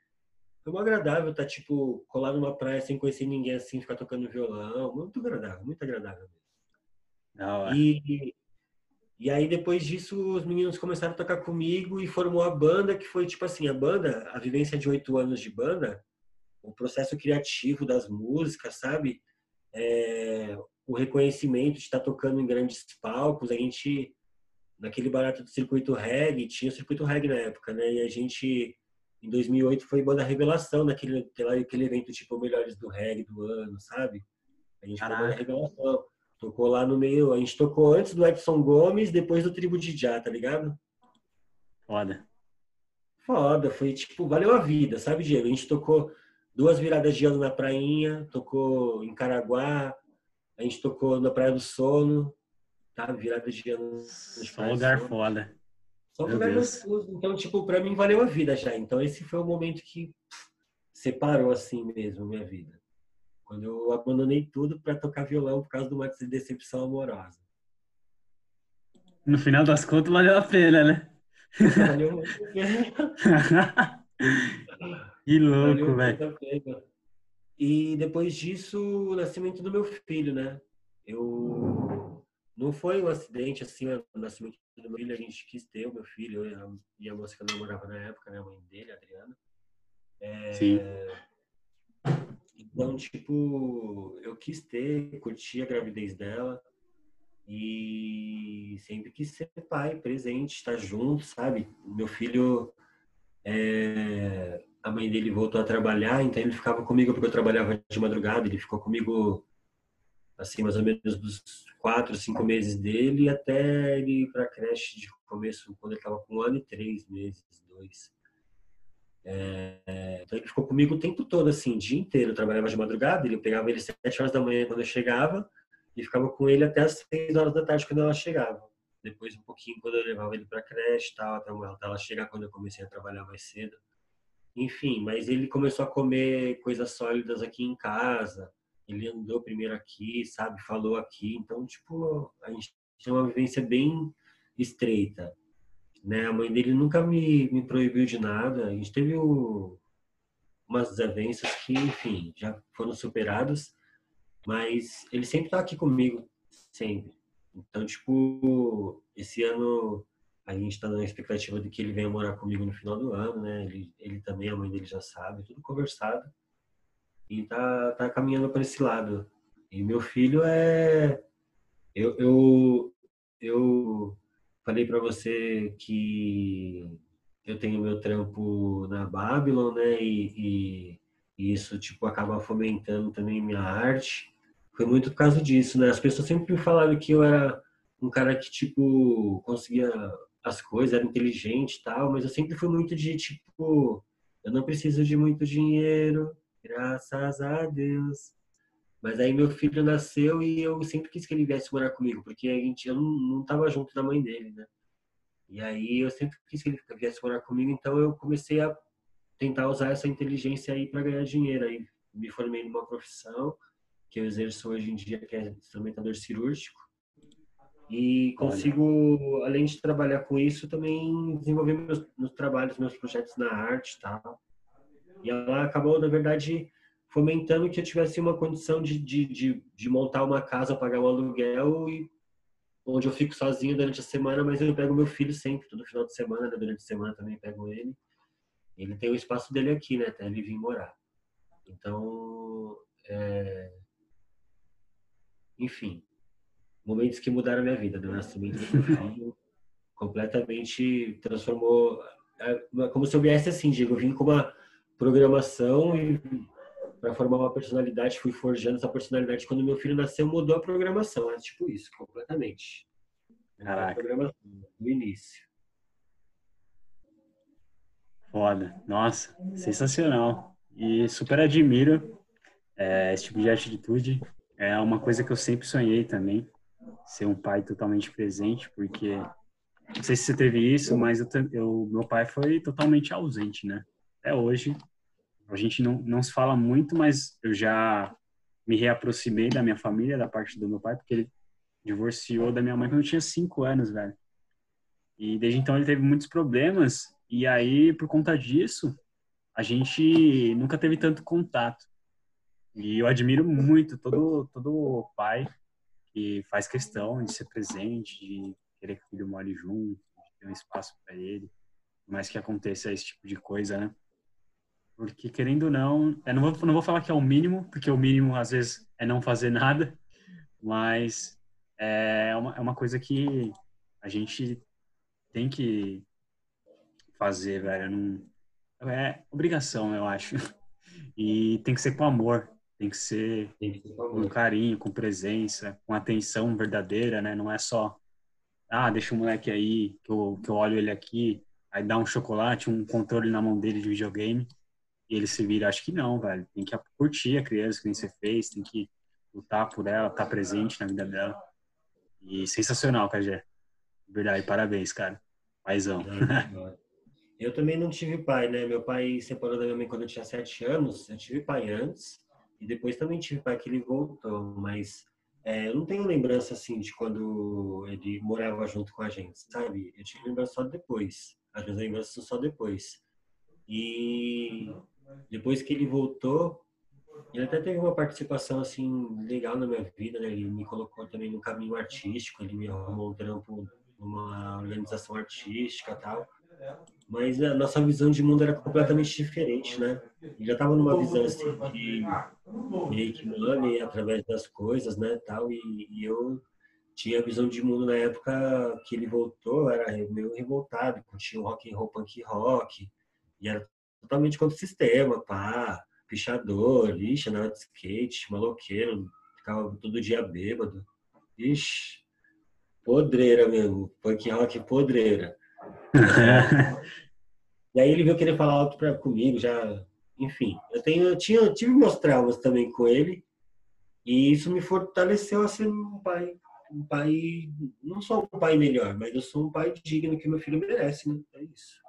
S2: Foi muito agradável estar, tá, tipo, colado numa praia sem conhecer ninguém assim, ficar tocando violão. Muito agradável, muito agradável mesmo. e, e aí, depois disso, os meninos começaram a tocar comigo e formou a banda, que foi, tipo assim, a banda, a vivência de oito anos de banda, o processo criativo das músicas, sabe? É, o reconhecimento de estar tocando em grandes palcos, a gente naquele barato do circuito reggae, tinha o circuito reggae na época, né? E a gente, em 2008, foi banda revelação naquele aquele, aquele evento tipo Melhores do Reggae do ano, sabe? A gente Caraca. tocou na Revelação. Tocou lá no meio. A gente tocou antes do Edson Gomes, depois do Tribo de Já, tá ligado?
S1: Foda.
S2: Foda, foi tipo, valeu a vida, sabe, Diego? A gente tocou duas viradas de ano na prainha, tocou em Caraguá, a gente tocou na Praia do Sono, tá? Virada de ano.
S1: Só lugar foda.
S2: Só lugar gostoso. Então, tipo, pra mim valeu a vida já. Então, esse foi o momento que separou assim mesmo minha vida. Quando eu abandonei tudo para tocar violão por causa de uma decepção amorosa.
S1: No final das contas, valeu a pena, né?
S2: Valeu muito a pena.
S1: que louco, velho.
S2: E depois disso, o nascimento do meu filho, né? Eu não foi um acidente assim, o nascimento do meu filho, a gente quis ter o meu filho e a moça que eu namorava na época, né, a mãe dele, a Adriana.
S1: É, Sim.
S2: Então, tipo, eu quis ter, curti a gravidez dela e sempre quis ser pai, presente, estar junto, sabe? Meu filho, é, a mãe dele voltou a trabalhar, então ele ficava comigo porque eu trabalhava de madrugada, ele ficou comigo assim, mais ou menos dos quatro, cinco meses dele até ele ir para a creche de começo, quando ele estava com um ano e três meses, dois. É, então ele ficou comigo o tempo todo, assim, o dia inteiro. Eu trabalhava de madrugada, ele pegava ele sete horas da manhã quando eu chegava e ficava com ele até as seis horas da tarde quando ela chegava. Depois um pouquinho quando eu levava ele para creche, tal, até ela chegar quando eu comecei a trabalhar mais cedo. Enfim, mas ele começou a comer coisas sólidas aqui em casa. Ele andou primeiro aqui, sabe, falou aqui. Então, tipo, a gente tem uma vivência bem estreita. Né? A mãe dele nunca me, me proibiu de nada. A gente teve o, umas desavenças que, enfim, já foram superadas, mas ele sempre tá aqui comigo, sempre. Então, tipo, esse ano a gente está na expectativa de que ele venha morar comigo no final do ano, né? Ele, ele também, a mãe dele já sabe, tudo conversado. E tá, tá caminhando para esse lado. E meu filho é. Eu, eu, eu Falei para você que eu tenho meu trampo na Babylon, né? E, e, isso tipo acaba fomentando também minha arte. Foi muito por causa disso, né? As pessoas sempre me falaram que eu era um cara que tipo conseguia as coisas, era inteligente e tal, mas eu sempre fui muito de tipo, eu não preciso de muito dinheiro, graças a Deus. Mas aí meu filho nasceu e eu sempre quis que ele viesse morar comigo, porque a gente, eu não, não tava junto da mãe dele, né? E aí eu sempre quis que ele viesse morar comigo, então eu comecei a tentar usar essa inteligência aí para ganhar dinheiro. Aí me formei numa profissão que eu exerço hoje em dia, que é instrumentador cirúrgico. E consigo, além de trabalhar com isso, também desenvolver meus, meus trabalhos, meus projetos na arte e tal. E ela acabou, na verdade, fomentando que eu tivesse uma condição de, de, de, de montar uma casa, pagar um aluguel, e, onde eu fico sozinho durante a semana, mas eu pego meu filho sempre, todo final de semana, né? durante a semana também pego ele. Ele tem o espaço dele aqui, né? Até ele vir morar. Então, é... enfim, momentos que mudaram a minha vida, do nascimento do meu filho, completamente transformou, é, como se eu viesse assim, Diego, eu vim com uma programação e para formar uma personalidade, fui forjando essa personalidade. Quando meu filho nasceu, mudou a programação. É tipo isso, completamente.
S1: Caraca. A programação,
S2: no início.
S1: Foda. Nossa, sensacional. E super admiro é, esse tipo de atitude. É uma coisa que eu sempre sonhei também, ser um pai totalmente presente, porque não sei se você teve isso, mas eu, eu meu pai foi totalmente ausente, né? Até hoje a gente não, não se fala muito, mas eu já me reaproximei da minha família, da parte do meu pai, porque ele divorciou da minha mãe quando eu tinha cinco anos, velho. E desde então ele teve muitos problemas, e aí, por conta disso, a gente nunca teve tanto contato. E eu admiro muito todo, todo pai que faz questão de ser presente, de querer que o filho more junto, de ter um espaço para ele, mas que aconteça esse tipo de coisa, né? Porque, querendo ou não, eu não vou, não vou falar que é o mínimo, porque o mínimo, às vezes, é não fazer nada, mas é uma, é uma coisa que a gente tem que fazer, velho. Não, é obrigação, eu acho. E tem que ser com amor. Tem que ser, Tem que ser com carinho, com presença, com atenção verdadeira, né? Não é só, ah, deixa o moleque aí, que eu, que eu olho ele aqui, aí dá um chocolate, um controle na mão dele de videogame e ele se vira. Acho que não, velho. Tem que curtir a criança que você fez, tem que lutar por ela, estar tá presente na vida dela. E sensacional, Cajé. Verdade, parabéns, cara. Paizão.
S2: Eu também não tive pai, né? Meu pai separou da minha mãe quando eu tinha sete anos. Eu tive pai antes. E depois também tive pai que ele voltou. Mas é, eu não tenho lembrança, assim, de quando ele morava junto com a gente, sabe? Eu tive lembrança só depois. As minhas lembranças são só depois. E depois que ele voltou, ele até teve uma participação, assim, legal na minha vida, né? Ele me colocou também no caminho artístico. Ele me arrumou um trampo numa organização artística tal. Mas a nossa visão de mundo era completamente diferente, né? Ele já estava numa visão assim de make money através das coisas, né, tal, e, e, eu tinha a visão de mundo na época que ele voltou, era meio revoltado, curtia o rock and roll, punk rock, e era totalmente contra o sistema, pá, pichador, lixa, nada de skate, maloqueiro, ficava todo dia bêbado. Ixi, podreira mesmo, punk rock podreira. e aí ele veio querer falar alto pra, comigo, já, enfim. Eu, tenho, eu tinha, tive meus traumas também com ele, e isso me fortaleceu a ser um pai, um pai, não só um pai melhor, mas eu sou um pai digno que meu filho merece, né? É isso.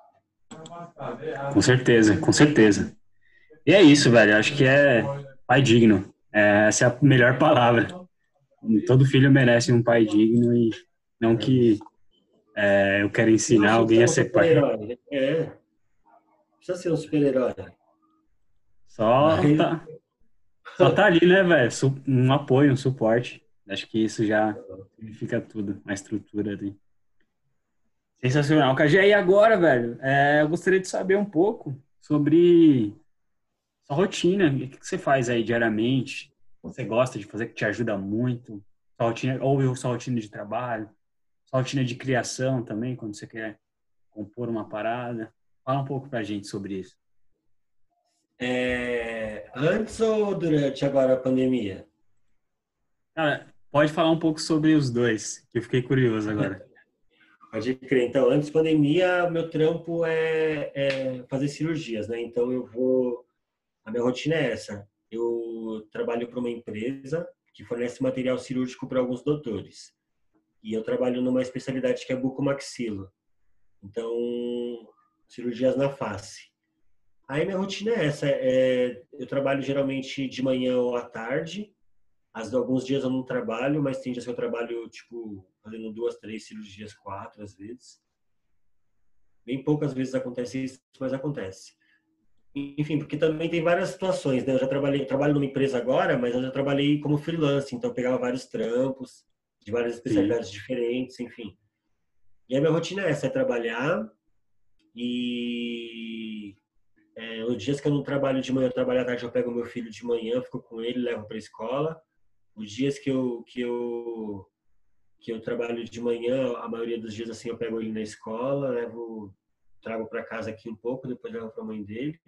S1: Com certeza, com certeza. E é isso, velho. Acho que é pai digno. É, essa é a melhor palavra. Todo filho merece um pai digno e não que é, eu quero ensinar alguém a ser pai.
S2: É. Precisa ser um super-herói.
S1: Só tá, só tá ali, né, velho? Um apoio, um suporte. Acho que isso já significa tudo, uma estrutura ali. Sensacional. KG, e agora, velho, é, eu gostaria de saber um pouco sobre sua rotina. O que você faz aí diariamente? Você gosta de fazer que te ajuda muito? Sua rotina, ou sua rotina de trabalho? Sua rotina de criação também, quando você quer compor uma parada? Fala um pouco pra gente sobre isso.
S2: É, antes ou durante agora a pandemia?
S1: Cara, pode falar um pouco sobre os dois, que eu fiquei curioso agora.
S2: Pode crer. Então, antes da pandemia, meu trampo é, é, fazer cirurgias, né? Então, eu vou. A minha rotina é essa. Eu trabalho para uma empresa que fornece material cirúrgico para alguns doutores. E eu trabalho numa especialidade que é bucomaxilo. Então, cirurgias na face. Aí, minha rotina é essa. É, eu trabalho geralmente de manhã ou à tarde. Às alguns dias eu não trabalho, mas tem dias que eu trabalho, tipo, fazendo duas, três cirurgias, quatro às vezes. Bem poucas vezes acontece isso, mas acontece. Enfim, porque também tem várias situações, né? Eu já trabalhei, trabalho numa empresa agora, mas eu já trabalhei como freelance, então pegava vários trampos de várias especialidades Sim. diferentes, enfim. E a minha rotina é essa, é trabalhar e é, os dias que eu não trabalho de manhã, eu trabalho à tarde, eu pego meu filho de manhã, fico com ele, levo para a escola. Os dias que eu, que eu que eu trabalho de manhã, a maioria dos dias assim eu pego ele na escola, levo, trago para casa aqui um pouco, depois levo para a mãe dele.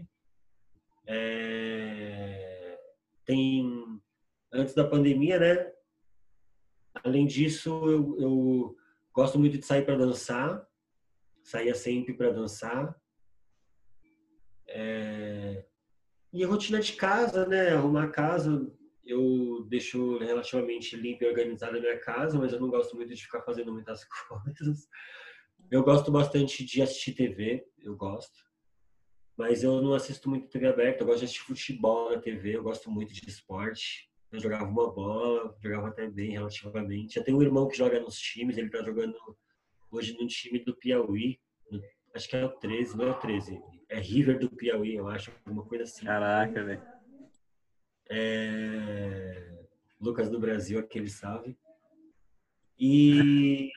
S2: É, tem antes da pandemia, né? Além disso, eu, eu gosto muito de sair para dançar, saía sempre para dançar. É, e a rotina de casa, né? Arrumar a casa, eu deixo relativamente limpa e organizada a minha casa, mas eu não gosto muito de ficar fazendo muitas coisas. Eu gosto bastante de assistir TV, eu gosto. Mas eu não assisto muito TV aberta, eu gosto de assistir futebol na TV, eu gosto muito de esporte. Eu jogava uma bola, jogava até bem relativamente. Eu tenho um irmão que joga nos times, ele tá jogando hoje no time do Piauí, acho que é o 13, não é o 13, é River do Piauí, eu acho, alguma coisa assim.
S1: Caraca, velho.
S2: É... Lucas do Brasil, aquele salve. E.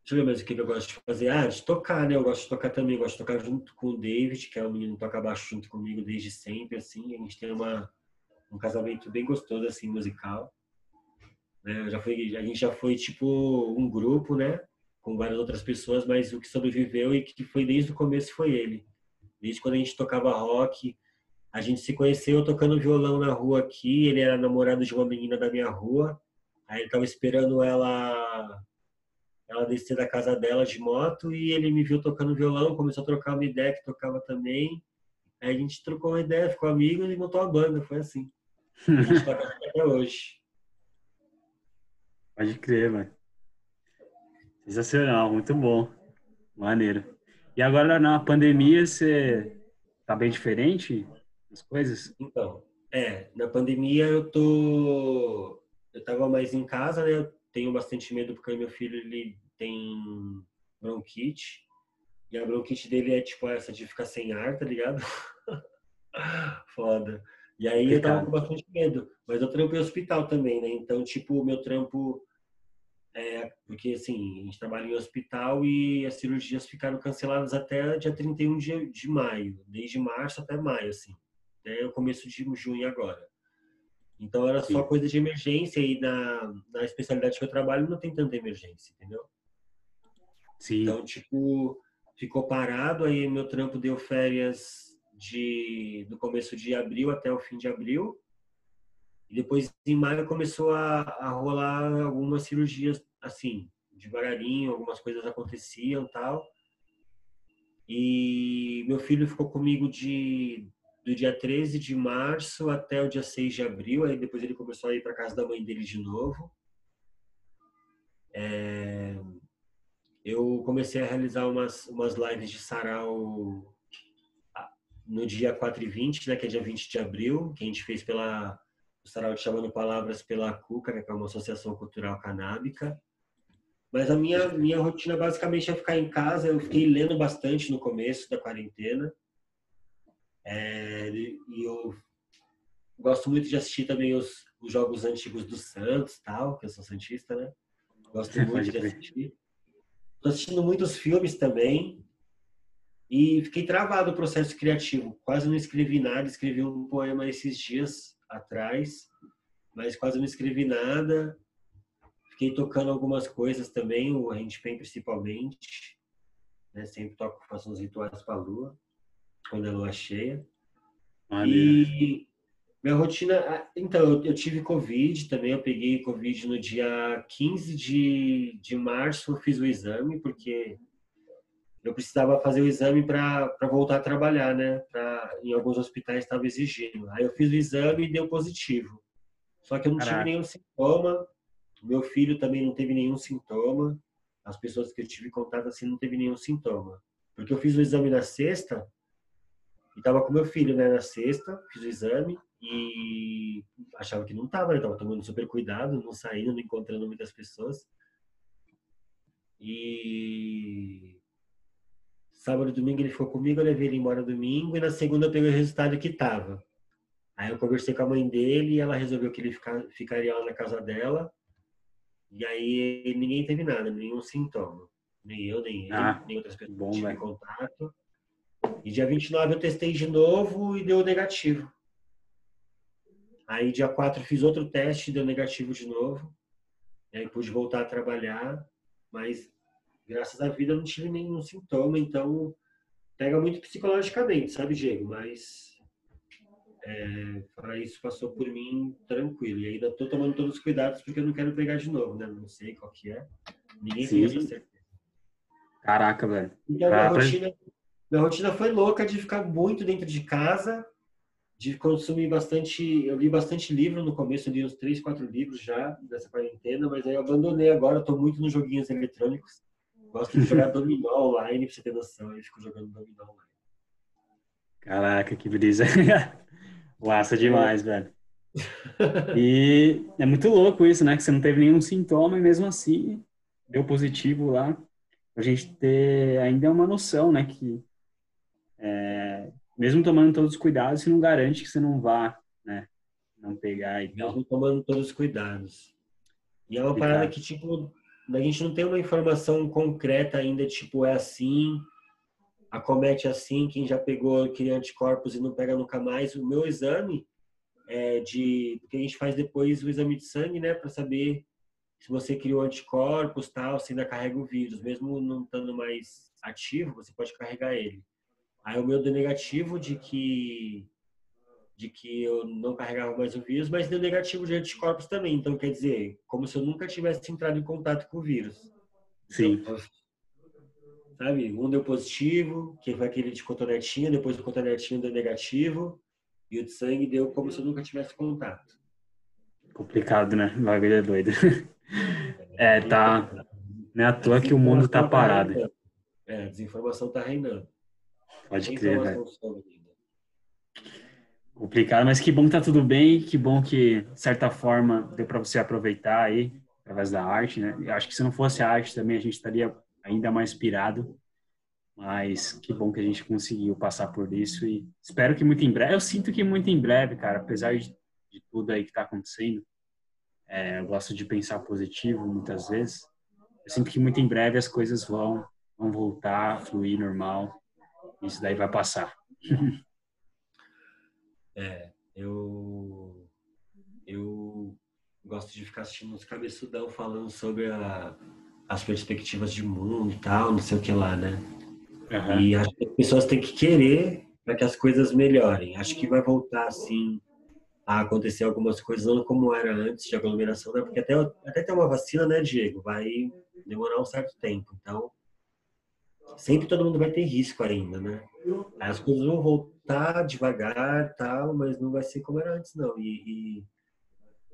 S2: Deixa eu ver mais o que eu gosto de fazer. Ah, de tocar, né? Eu gosto de tocar também. Eu gosto de tocar junto com o David, que é o menino que toca baixo junto comigo desde sempre, assim. A gente tem uma, um casamento bem gostoso, assim, musical. Né? Já foi, a gente já foi, tipo, um grupo, né? Com várias outras pessoas, mas o que sobreviveu e que foi desde o começo foi ele. Desde quando a gente tocava rock, A gente se conheceu tocando violão na rua aqui. Ele era namorado de uma menina da minha rua. Aí ele tava esperando ela ela descer da casa dela de moto e ele me viu tocando violão, começou a trocar uma ideia que tocava também. Aí a gente trocou uma ideia, ficou amigo e montou a banda, foi assim. A gente toca até hoje.
S1: Pode crer, mano. Sensacional, muito bom. Maneiro. E agora na pandemia você tá bem diferente as coisas?
S2: Então, é, na pandemia eu tô eu tava mais em casa, né? Eu tenho bastante medo porque meu filho ele tem bronquite. E a bronquite dele é tipo essa de ficar sem ar, tá ligado? Foda. E aí eu tava com bastante medo. Mas eu trampo em hospital também, né? Então, tipo, o meu trampo é, porque assim, a gente trabalha em hospital e as cirurgias ficaram canceladas até dia 31 de, de maio, desde março até maio, assim, até o começo de junho agora. Então era só Sim. coisa de emergência e na, na especialidade que eu trabalho não tem tanta emergência, entendeu? Sim. Então, tipo, ficou parado, aí meu trampo deu férias de do começo de abril até o fim de abril. E depois, em maio, começou a, a rolar algumas cirurgias, assim, devagarinho, algumas coisas aconteciam tal. E meu filho ficou comigo de do dia 13 de março até o dia 6 de abril. Aí depois ele começou a ir para casa da mãe dele de novo. É... Eu comecei a realizar umas, umas lives de sarau no dia 4 e 20, né, que é dia 20 de abril, que a gente fez pela o Sarau Chamando Palavras pela CUCA, né, que é uma associação cultural canábica. Mas a minha, minha rotina basicamente é ficar em casa. Eu fiquei lendo bastante no começo da quarentena. É, e eu gosto muito de assistir também os, os jogos antigos do Santos, tal, que eu sou santista, né? Gosto muito de assistir. Estou assistindo muitos filmes também. E fiquei travado o processo criativo. Quase não escrevi nada. Escrevi um poema esses dias atrás, mas quase não escrevi nada. Fiquei tocando algumas coisas também, o handpan principalmente. Né? Sempre toco, faço uns rituais para a lua, quando a lua é cheia. E minha rotina. Então, eu tive Covid também. Eu peguei Covid no dia 15 de, de março. Eu fiz o exame, porque eu precisava fazer o exame para voltar a trabalhar, né? Pra, em alguns hospitais estava exigindo. Aí eu fiz o exame e deu positivo. Só que eu não Caraca. tive nenhum sintoma. Meu filho também não teve nenhum sintoma. As pessoas que eu tive contato assim não teve nenhum sintoma. Porque eu fiz o exame na sexta e tava com meu filho, né? Na sexta, fiz o exame e achava que não tava, né? Tava tomando super cuidado, não saindo, não encontrando muitas pessoas. E Sábado e domingo ele ficou comigo, eu levei ele embora domingo e na segunda eu peguei o resultado que tava. Aí eu conversei com a mãe dele e ela resolveu que ele ficar, ficaria lá na casa dela. E aí ninguém teve nada, nenhum sintoma. Nem eu, nem ele, ah, nem outras pessoas bom, tive contato. E dia 29 eu testei de novo e deu negativo. Aí dia 4 fiz outro teste, deu negativo de novo. E aí pude voltar a trabalhar, mas graças à vida não tive nenhum sintoma, então pega muito psicologicamente, sabe, Diego? Mas é, para isso passou por mim tranquilo. E ainda estou tomando todos os cuidados porque eu não quero pegar de novo, né? Não sei qual que é. Ninguém Sim. tem essa certeza.
S1: Caraca, velho.
S2: Então, minha rotina, minha rotina foi louca de ficar muito dentro de casa, de consumir bastante. Eu li bastante livro no começo, li uns três, quatro livros já dessa quarentena, mas aí eu abandonei agora, estou muito nos joguinhos eletrônicos. Gosto de jogar dominó online, pra você ter noção. Eu fico jogando dominó online.
S1: Caraca, que brisa. Massa demais, é. velho. E é muito louco isso, né? Que você não teve nenhum sintoma e mesmo assim deu positivo lá. A gente ter ainda uma noção, né? Que é, mesmo tomando todos os cuidados, isso não garante que você não vá, né? Não pegar e
S2: tal. Mesmo tomando todos os cuidados. E é uma parada que, tipo, a gente não tem uma informação concreta ainda, tipo, é assim, acomete assim, quem já pegou cria anticorpos e não pega nunca mais. O meu exame é de. Porque a gente faz depois o exame de sangue, né, para saber se você criou anticorpos, tal, se ainda carrega o vírus. Mesmo não estando mais ativo, você pode carregar ele. Aí o meu deu negativo de que de que eu não carregava mais o vírus, mas deu negativo de anticorpos também. Então, quer dizer, como se eu nunca tivesse entrado em contato com o vírus.
S1: Sim.
S2: Então, sabe, um deu positivo, que foi aquele de cotonetinha, depois do cotonetinho deu negativo, e o de sangue deu como se eu nunca tivesse contato.
S1: Complicado, né? O bagulho é doido. É, tá. Não é à toa que o mundo tá parado.
S2: É, a desinformação tá reinando.
S1: Pode crer, velho. Complicado, mas que bom que tá tudo bem, que bom que, de certa forma, deu para você aproveitar aí, através da arte, né? Eu acho que se não fosse a arte também, a gente estaria ainda mais inspirado. Mas que bom que a gente conseguiu passar por isso e espero que muito em breve. Eu sinto que muito em breve, cara, apesar de, de tudo aí que tá acontecendo, é, eu gosto de pensar positivo muitas vezes. Eu sinto que muito em breve as coisas vão, vão voltar a fluir normal. Isso daí vai passar.
S2: é, eu, eu gosto de ficar assistindo uns cabeçudão falando sobre a, as perspectivas de mundo e tal, não sei o que lá, né? Uhum. E acho que as pessoas têm que querer para que as coisas melhorem. Acho que vai voltar, assim, a acontecer algumas coisas, não como era antes de aglomeração, né? Porque até, até ter uma vacina, né, Diego? Vai demorar um certo tempo. Então, sempre todo mundo vai ter risco ainda, né? As coisas vão voltar devagar, tal, mas não vai ser como era antes, não. E,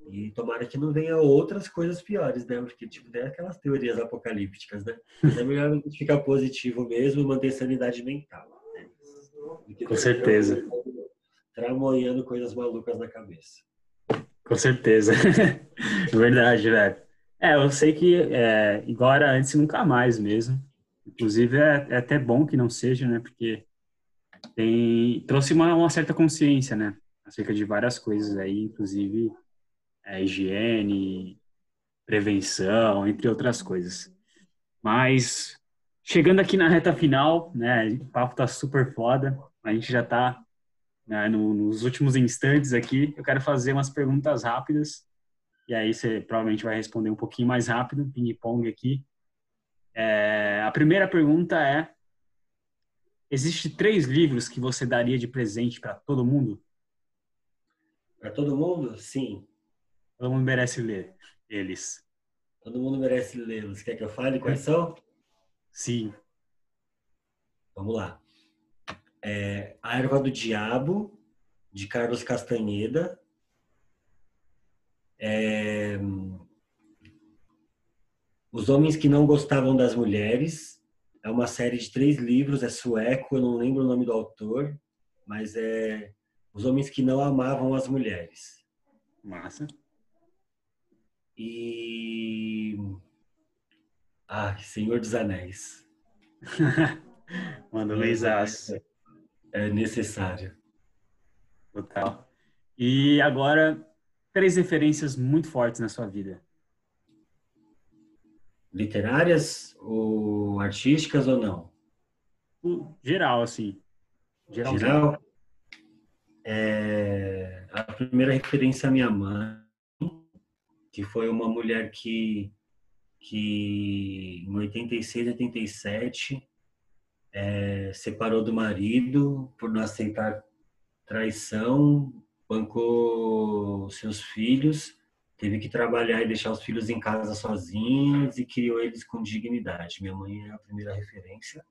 S2: e, e tomara que não venha outras coisas piores, né? Porque, tipo, tem aquelas teorias apocalípticas, né? é melhor a gente ficar positivo mesmo e manter sanidade mental. Né?
S1: Com certeza
S2: tramoiando coisas malucas na cabeça.
S1: Com certeza. Verdade, velho. É, eu sei que é, igual era antes, nunca mais mesmo. Inclusive, é, é, até bom que não seja, né? Porque tem, trouxe uma, uma certa consciência, né? Acerca de várias coisas aí, inclusive é, higiene, prevenção, entre outras coisas. Mas, chegando aqui na reta final, né? O papo tá super foda. A gente já tá né, no, nos últimos instantes aqui, eu quero fazer umas perguntas rápidas. E aí você provavelmente vai responder um pouquinho mais rápido, ping-pong aqui. É, a primeira pergunta é: existe três livros que você daria de presente para todo mundo?
S2: Para todo mundo? Sim.
S1: Todo mundo merece ler eles.
S2: Todo mundo merece lê-los. Quer que eu fale quais são?
S1: Sim.
S2: Vamos lá é, A Erva do Diabo, de Carlos Castanheda. É, Os Homens que Não Gostavam das Mulheres. É uma série de três livros, é sueco, eu não lembro o nome do autor, mas é Os Homens que Não Amavam as Mulheres.
S1: Massa.
S2: E. Ah, Senhor dos Anéis.
S1: Manda um benzaço
S2: é necessária.
S1: Total. E agora, três referências muito fortes na sua vida.
S2: Literárias ou artísticas ou não?
S1: Geral, assim.
S2: Geral. Geral. É, a primeira referência é a minha mãe, que foi uma mulher que, que em 86, 87, é, separou do marido por não aceitar traição, bancou seus filhos, teve que trabalhar e deixar os filhos em casa sozinhos e criou eles com dignidade. Minha mãe é a primeira referência.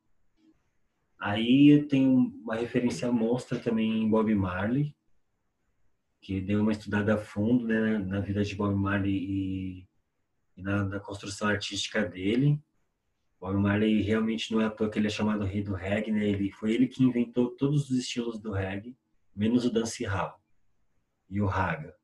S2: Aí eu tenho uma referência monstra também em Bob Marley, que deu uma estudada a fundo né, na vida de Bob Marley e, e na, na construção artística dele. Bob Marley realmente não é à toa que ele é chamado rei do reggae, né? Ele foi ele que inventou todos os estilos do reggae, menos o dancehall e o raga.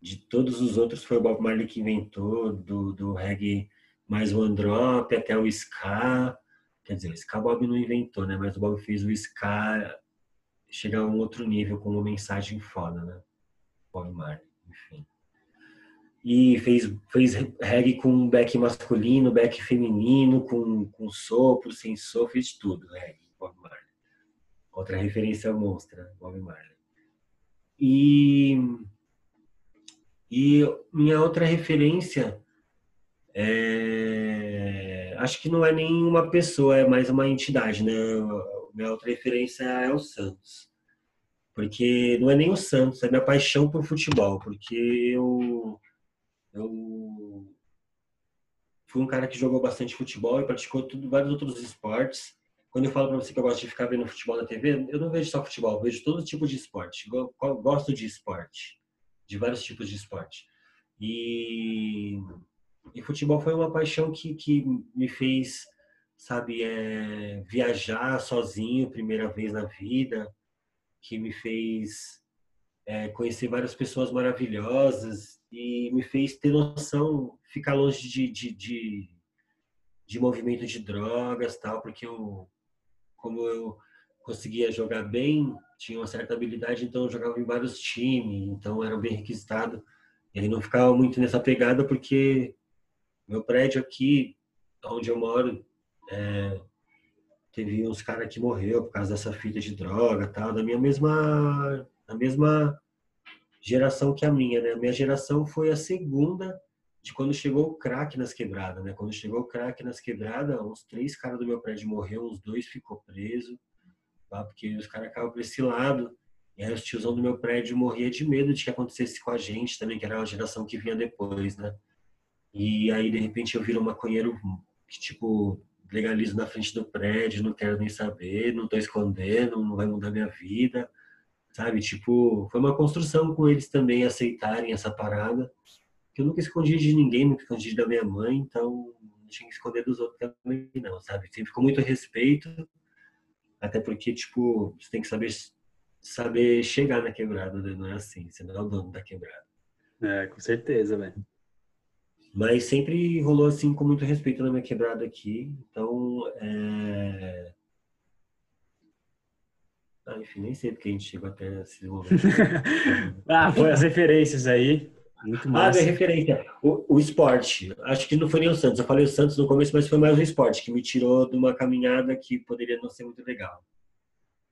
S2: De todos os outros foi o Bob Marley que inventou, do, do reggae mais o androp até o ska. Quer dizer, o ska Bob não inventou, né? Mas o Bob fez o ska chegar a um outro nível com uma mensagem foda, né? Bob Marley, enfim e fez, fez reggae com back masculino, back feminino, com, com sopro, sem sopro, fez tudo, reggae, Bob Marley. Outra referência monstra, Bob Marley. E, e minha outra referência é, acho que não é nenhuma pessoa, é mais uma entidade, né? Minha outra referência é o Santos porque não é nem o Santos, é minha paixão por futebol, porque eu, eu fui um cara que jogou bastante futebol e praticou tudo, vários outros esportes. Quando eu falo para você que eu gosto de ficar vendo futebol na TV, eu não vejo só futebol, vejo todo tipo de esporte. Gosto de esporte, de vários tipos de esporte. E, e futebol foi uma paixão que, que me fez, sabe, é, viajar sozinho, primeira vez na vida, que me fez é, conhecer várias pessoas maravilhosas e me fez ter noção, ficar longe de, de, de, de movimento de drogas, tal, porque eu, como eu conseguia jogar bem, tinha uma certa habilidade, então jogava em vários times, então era bem requisitado. E aí não ficava muito nessa pegada porque meu prédio aqui, onde eu moro, é, teve uns caras que morreu por causa dessa fita de droga, tal, da minha mesma, da mesma geração que a minha, né? A minha geração foi a segunda de quando chegou o crack nas quebradas, né? Quando chegou o crack nas quebradas, uns três caras do meu prédio morreu, uns dois ficou preso, tá? porque os caras acabam por esse lado. E aí os tiozão do meu prédio morria de medo de que acontecesse com a gente também, que era a geração que vinha depois, né? E aí, de repente, eu viro um maconheiro que, tipo, legalizo na frente do prédio, não quero nem saber, não estou escondendo, não vai mudar minha vida, sabe? Tipo, foi uma construção com eles também aceitarem essa parada, que eu nunca escondi de ninguém, nunca escondi da minha mãe, então não tinha que esconder dos outros também não, sabe? Sempre com muito respeito, até porque, tipo, você tem que saber saber chegar na quebrada, né? não é assim, você não é o dono da quebrada.
S1: É, com certeza, velho.
S2: Mas sempre rolou assim com muito respeito na minha quebrada aqui. Então, é... ah, enfim, nem sei porque a gente chegou até esse momento.
S1: ah, foi as referências aí. Muito massa.
S2: Ah, minha referência. O, o, esporte. Acho que não foi nem o Santos. Eu falei o Santos no começo, mas foi mais o esporte, que me tirou de uma caminhada que poderia não ser muito legal.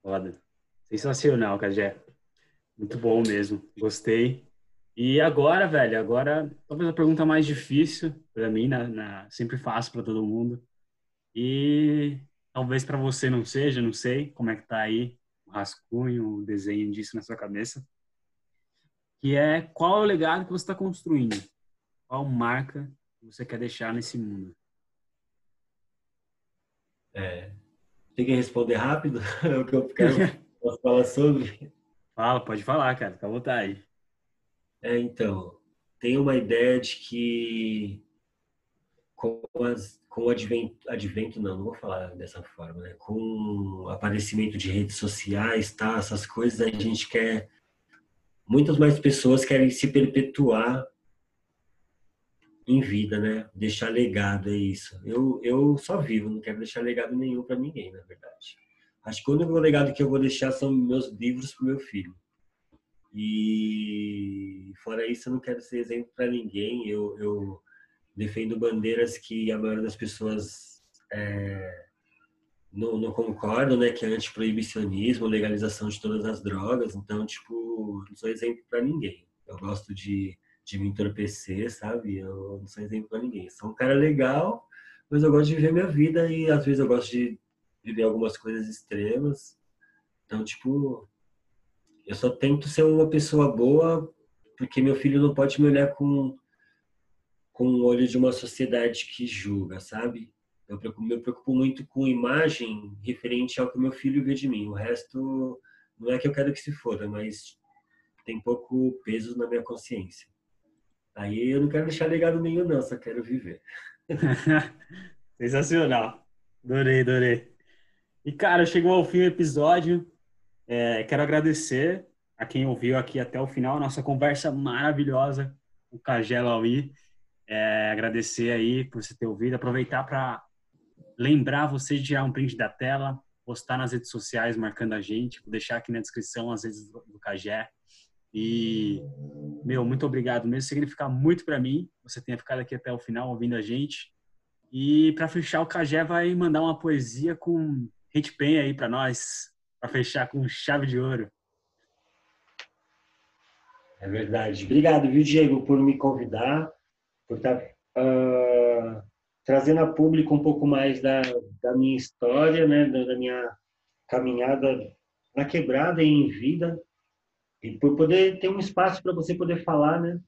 S1: Foda. Sensacional, Cajé. Muito bom mesmo. Gostei. E agora, velho, agora talvez a pergunta mais difícil para mim, na, na, sempre faço para todo mundo. E talvez para você não seja, não sei como é que tá aí o rascunho, o desenho disso na sua cabeça. Que é qual é o legado que você está construindo? Qual marca você quer deixar nesse mundo?
S2: É, tem que responder rápido é o que eu quero posso falar sobre.
S1: Fala, pode falar, cara, fica à vontade.
S2: É, então, tem uma ideia de que com, as, com o advento, advento, não, não vou falar dessa forma, né? com o aparecimento de redes sociais, tá? essas coisas, a gente quer, muitas mais pessoas querem se perpetuar em vida, né? Deixar legado, é isso. Eu, eu só vivo, não quero deixar legado nenhum para ninguém, na verdade. Acho que o único legado que eu vou deixar são meus livros para meu filho. E fora isso, eu não quero ser exemplo para ninguém. Eu, eu, defendo bandeiras que a maioria das pessoas é, não, não concordam, né? Que é antiproibicionismo, legalização de todas as drogas. Então, tipo, não sou exemplo para ninguém. Eu gosto de, de me entorpecer, sabe? Eu não sou exemplo para ninguém. Sou um cara legal, mas eu gosto de viver minha vida e às vezes eu gosto de viver algumas coisas extremas. Então, tipo, eu só tento ser uma pessoa boa porque meu filho não pode me olhar com com o olho de uma sociedade que julga, sabe? Eu me preocupo muito com imagem referente ao que meu filho vê de mim. O resto não é que eu quero que se foda, mas tem pouco peso na minha consciência. Aí eu não quero deixar legado nenhum, não, só quero viver.
S1: Sensacional. Adorei, adorei. E, cara, chegou ao fim do episódio. É, quero agradecer a quem ouviu aqui até o final, nossa conversa maravilhosa com o Cagelo Aui. É, agradecer aí por você ter ouvido, aproveitar para lembrar você de tirar um print da tela, postar nas redes sociais marcando a gente, vou deixar aqui na descrição as redes do, Cagé. E, meu, muito obrigado mesmo, significa muito para mim, você tenha ficado aqui até o final ouvindo a gente. E para fechar, o Cagé vai mandar uma poesia com hit pen aí para nós para fechar com chave de ouro.
S2: É verdade. Obrigado, viu, Diego, por me convidar, por estar uh, trazendo a público um pouco mais da, da minha história, né, da, da minha caminhada na quebrada e em vida. E por poder ter um espaço para você poder falar, né?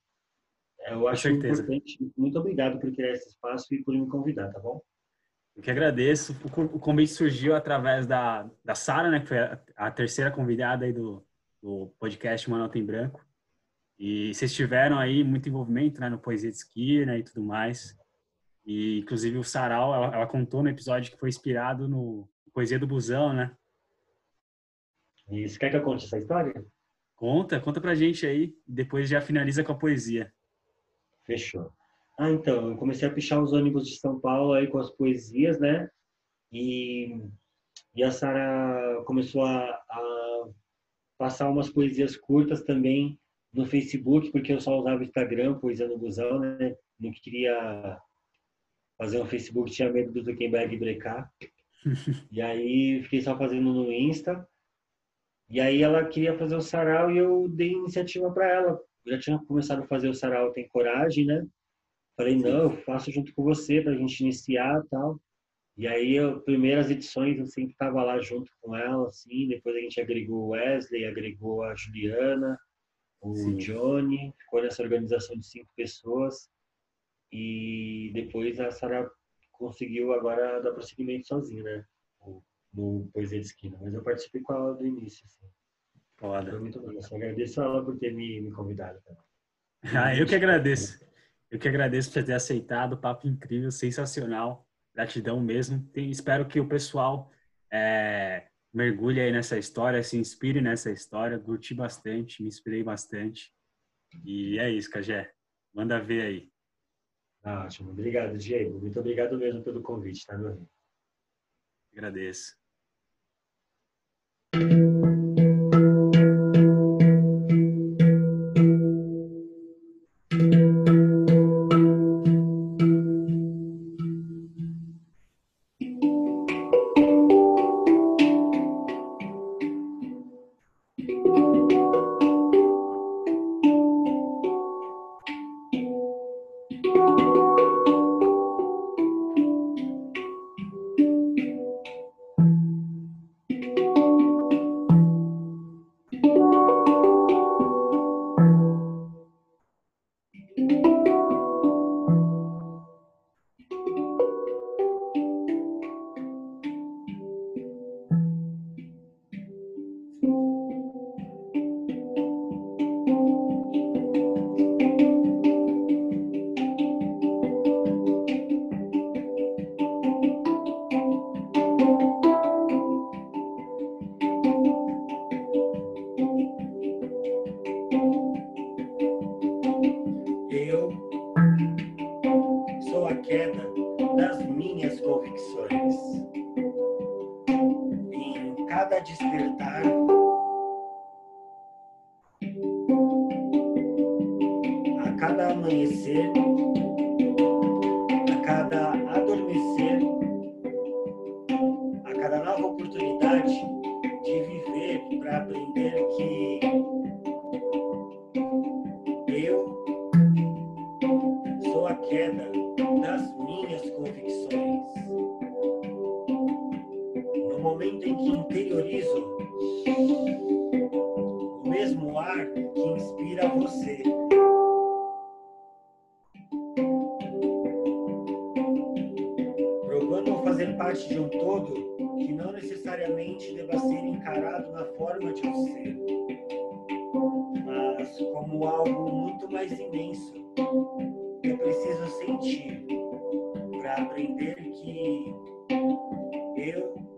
S2: Eu acho importante. Muito obrigado por criar esse espaço e por me convidar, tá bom?
S1: Eu que agradeço. O convite surgiu através da, da Sara, né, que foi a, a terceira convidada aí do, do podcast Uma Nota em Branco. E vocês tiveram aí muito envolvimento né, no Poesia de Esquina e tudo mais. E, inclusive, o Sarau, ela, ela, contou no episódio que foi inspirado no Poesia do Busão, né?
S2: Isso. Quer que eu conte essa história?
S1: Conta, conta pra gente aí. Depois já finaliza com a poesia.
S2: Fechou. Ah, então, eu comecei a pichar os ônibus de São Paulo aí com as poesias, né? E, e a Sara começou a, a, passar umas poesias curtas também no Facebook, porque eu só usava o Instagram, poesia no busão, né? Não queria fazer um Facebook, tinha medo do Zuckerberg brecar. e aí fiquei só fazendo no Insta. E aí ela queria fazer o sarau e eu dei iniciativa para ela. Eu já tinha começado a fazer o sarau Tem Coragem, né? Falei, não, eu faço junto com você para a gente iniciar tal. E aí, eu, primeiras edições, eu sempre estava lá junto com ela, assim. Depois a gente agregou o Wesley, agregou a Juliana, o Sim. Johnny. Ficou nessa organização de cinco pessoas. E depois a Sara conseguiu agora dar prosseguimento sozinha, né? No Poesia de Esquina. Mas eu participei com ela do início, assim. Foda. Foi muito bom. Eu só agradeço a ela por ter me, me convidado.
S1: Ah, eu que agradeço. Eu que agradeço por ter aceitado, papo incrível, sensacional, gratidão mesmo. Tem, espero que o pessoal é, mergulhe aí nessa história, se inspire nessa história, curti bastante, me inspirei bastante. E é isso, Cajé. Manda ver aí.
S2: Ótimo. Obrigado, Diego. Muito obrigado mesmo pelo convite, tá, meu amigo?
S1: Agradeço.
S2: minhas convicções. Em cada despertar, a cada amanhecer, a cada adormecer, a cada nova oportunidade de viver para aprender que eu sou a queda momento em que interiorizo o mesmo ar que inspira você. Procurando fazer parte de um todo que não necessariamente deva ser encarado na forma de um ser, mas como algo muito mais imenso que preciso sentir para aprender que eu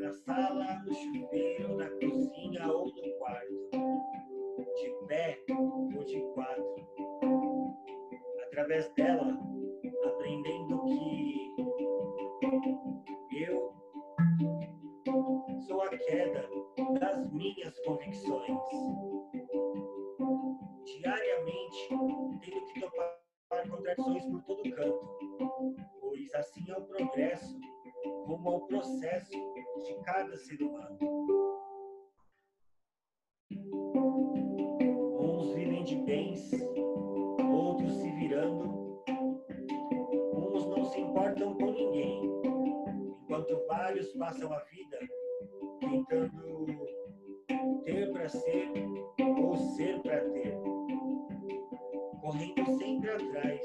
S2: na sala, no chuveiro, na cozinha ou no quarto, de pé ou de quatro. Através dela, aprendendo que eu sou a queda das minhas convicções diariamente tendo que topar contradições por todo canto, pois assim é o progresso como ao processo de cada ser humano. Uns vivem de bens, outros se virando, uns não se importam com ninguém, enquanto vários passam a vida tentando ter para ser ou ser para ter, correndo sempre atrás,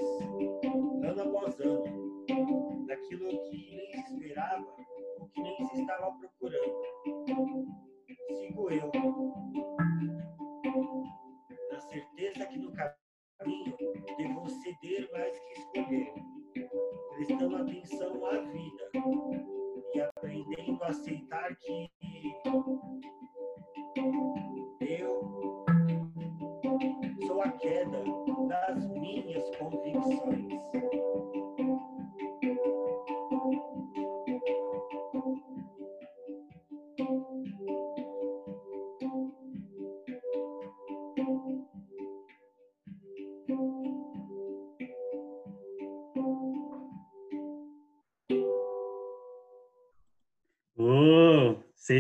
S2: ano após ano, daquilo que estava procurando. Sigo eu, na certeza que no caminho devo ceder mais que escolher, prestando atenção à vida e aprendendo a aceitar que eu sou a queda das minhas convicções.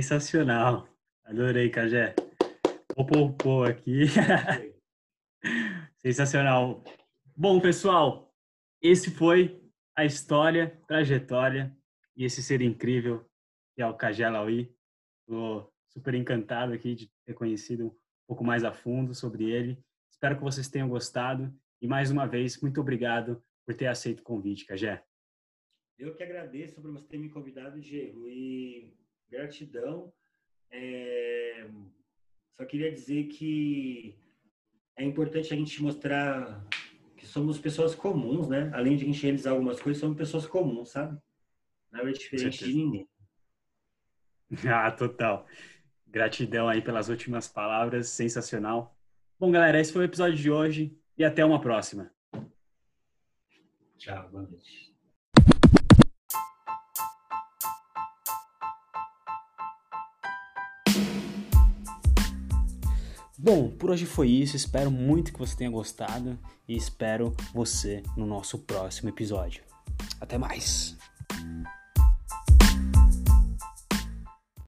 S1: Sensacional. Adorei, Cajé. Popopô aqui. sensacional. Bom, pessoal, esse foi a história, trajetória e esse ser incrível que é o Cajé Laui. Estou super encantado aqui de ter conhecido um pouco mais a fundo sobre ele. Espero que vocês tenham gostado e mais uma vez, muito obrigado por ter aceito o convite, Cajé.
S2: Eu que agradeço por você ter me convidado, Diego, e gratidão. É... Só queria dizer que é importante a gente mostrar que somos pessoas comuns, né? Além de a gente realizar algumas coisas, somos pessoas comuns, sabe? Nada diferente de ninguém.
S1: Ah, total. Gratidão aí pelas últimas palavras, sensacional. Bom, galera, esse foi o episódio de hoje e até uma próxima.
S2: Tchau, boa noite.
S1: Bom, por hoje foi isso. Espero muito que você tenha gostado e espero você no nosso próximo episódio. Até mais!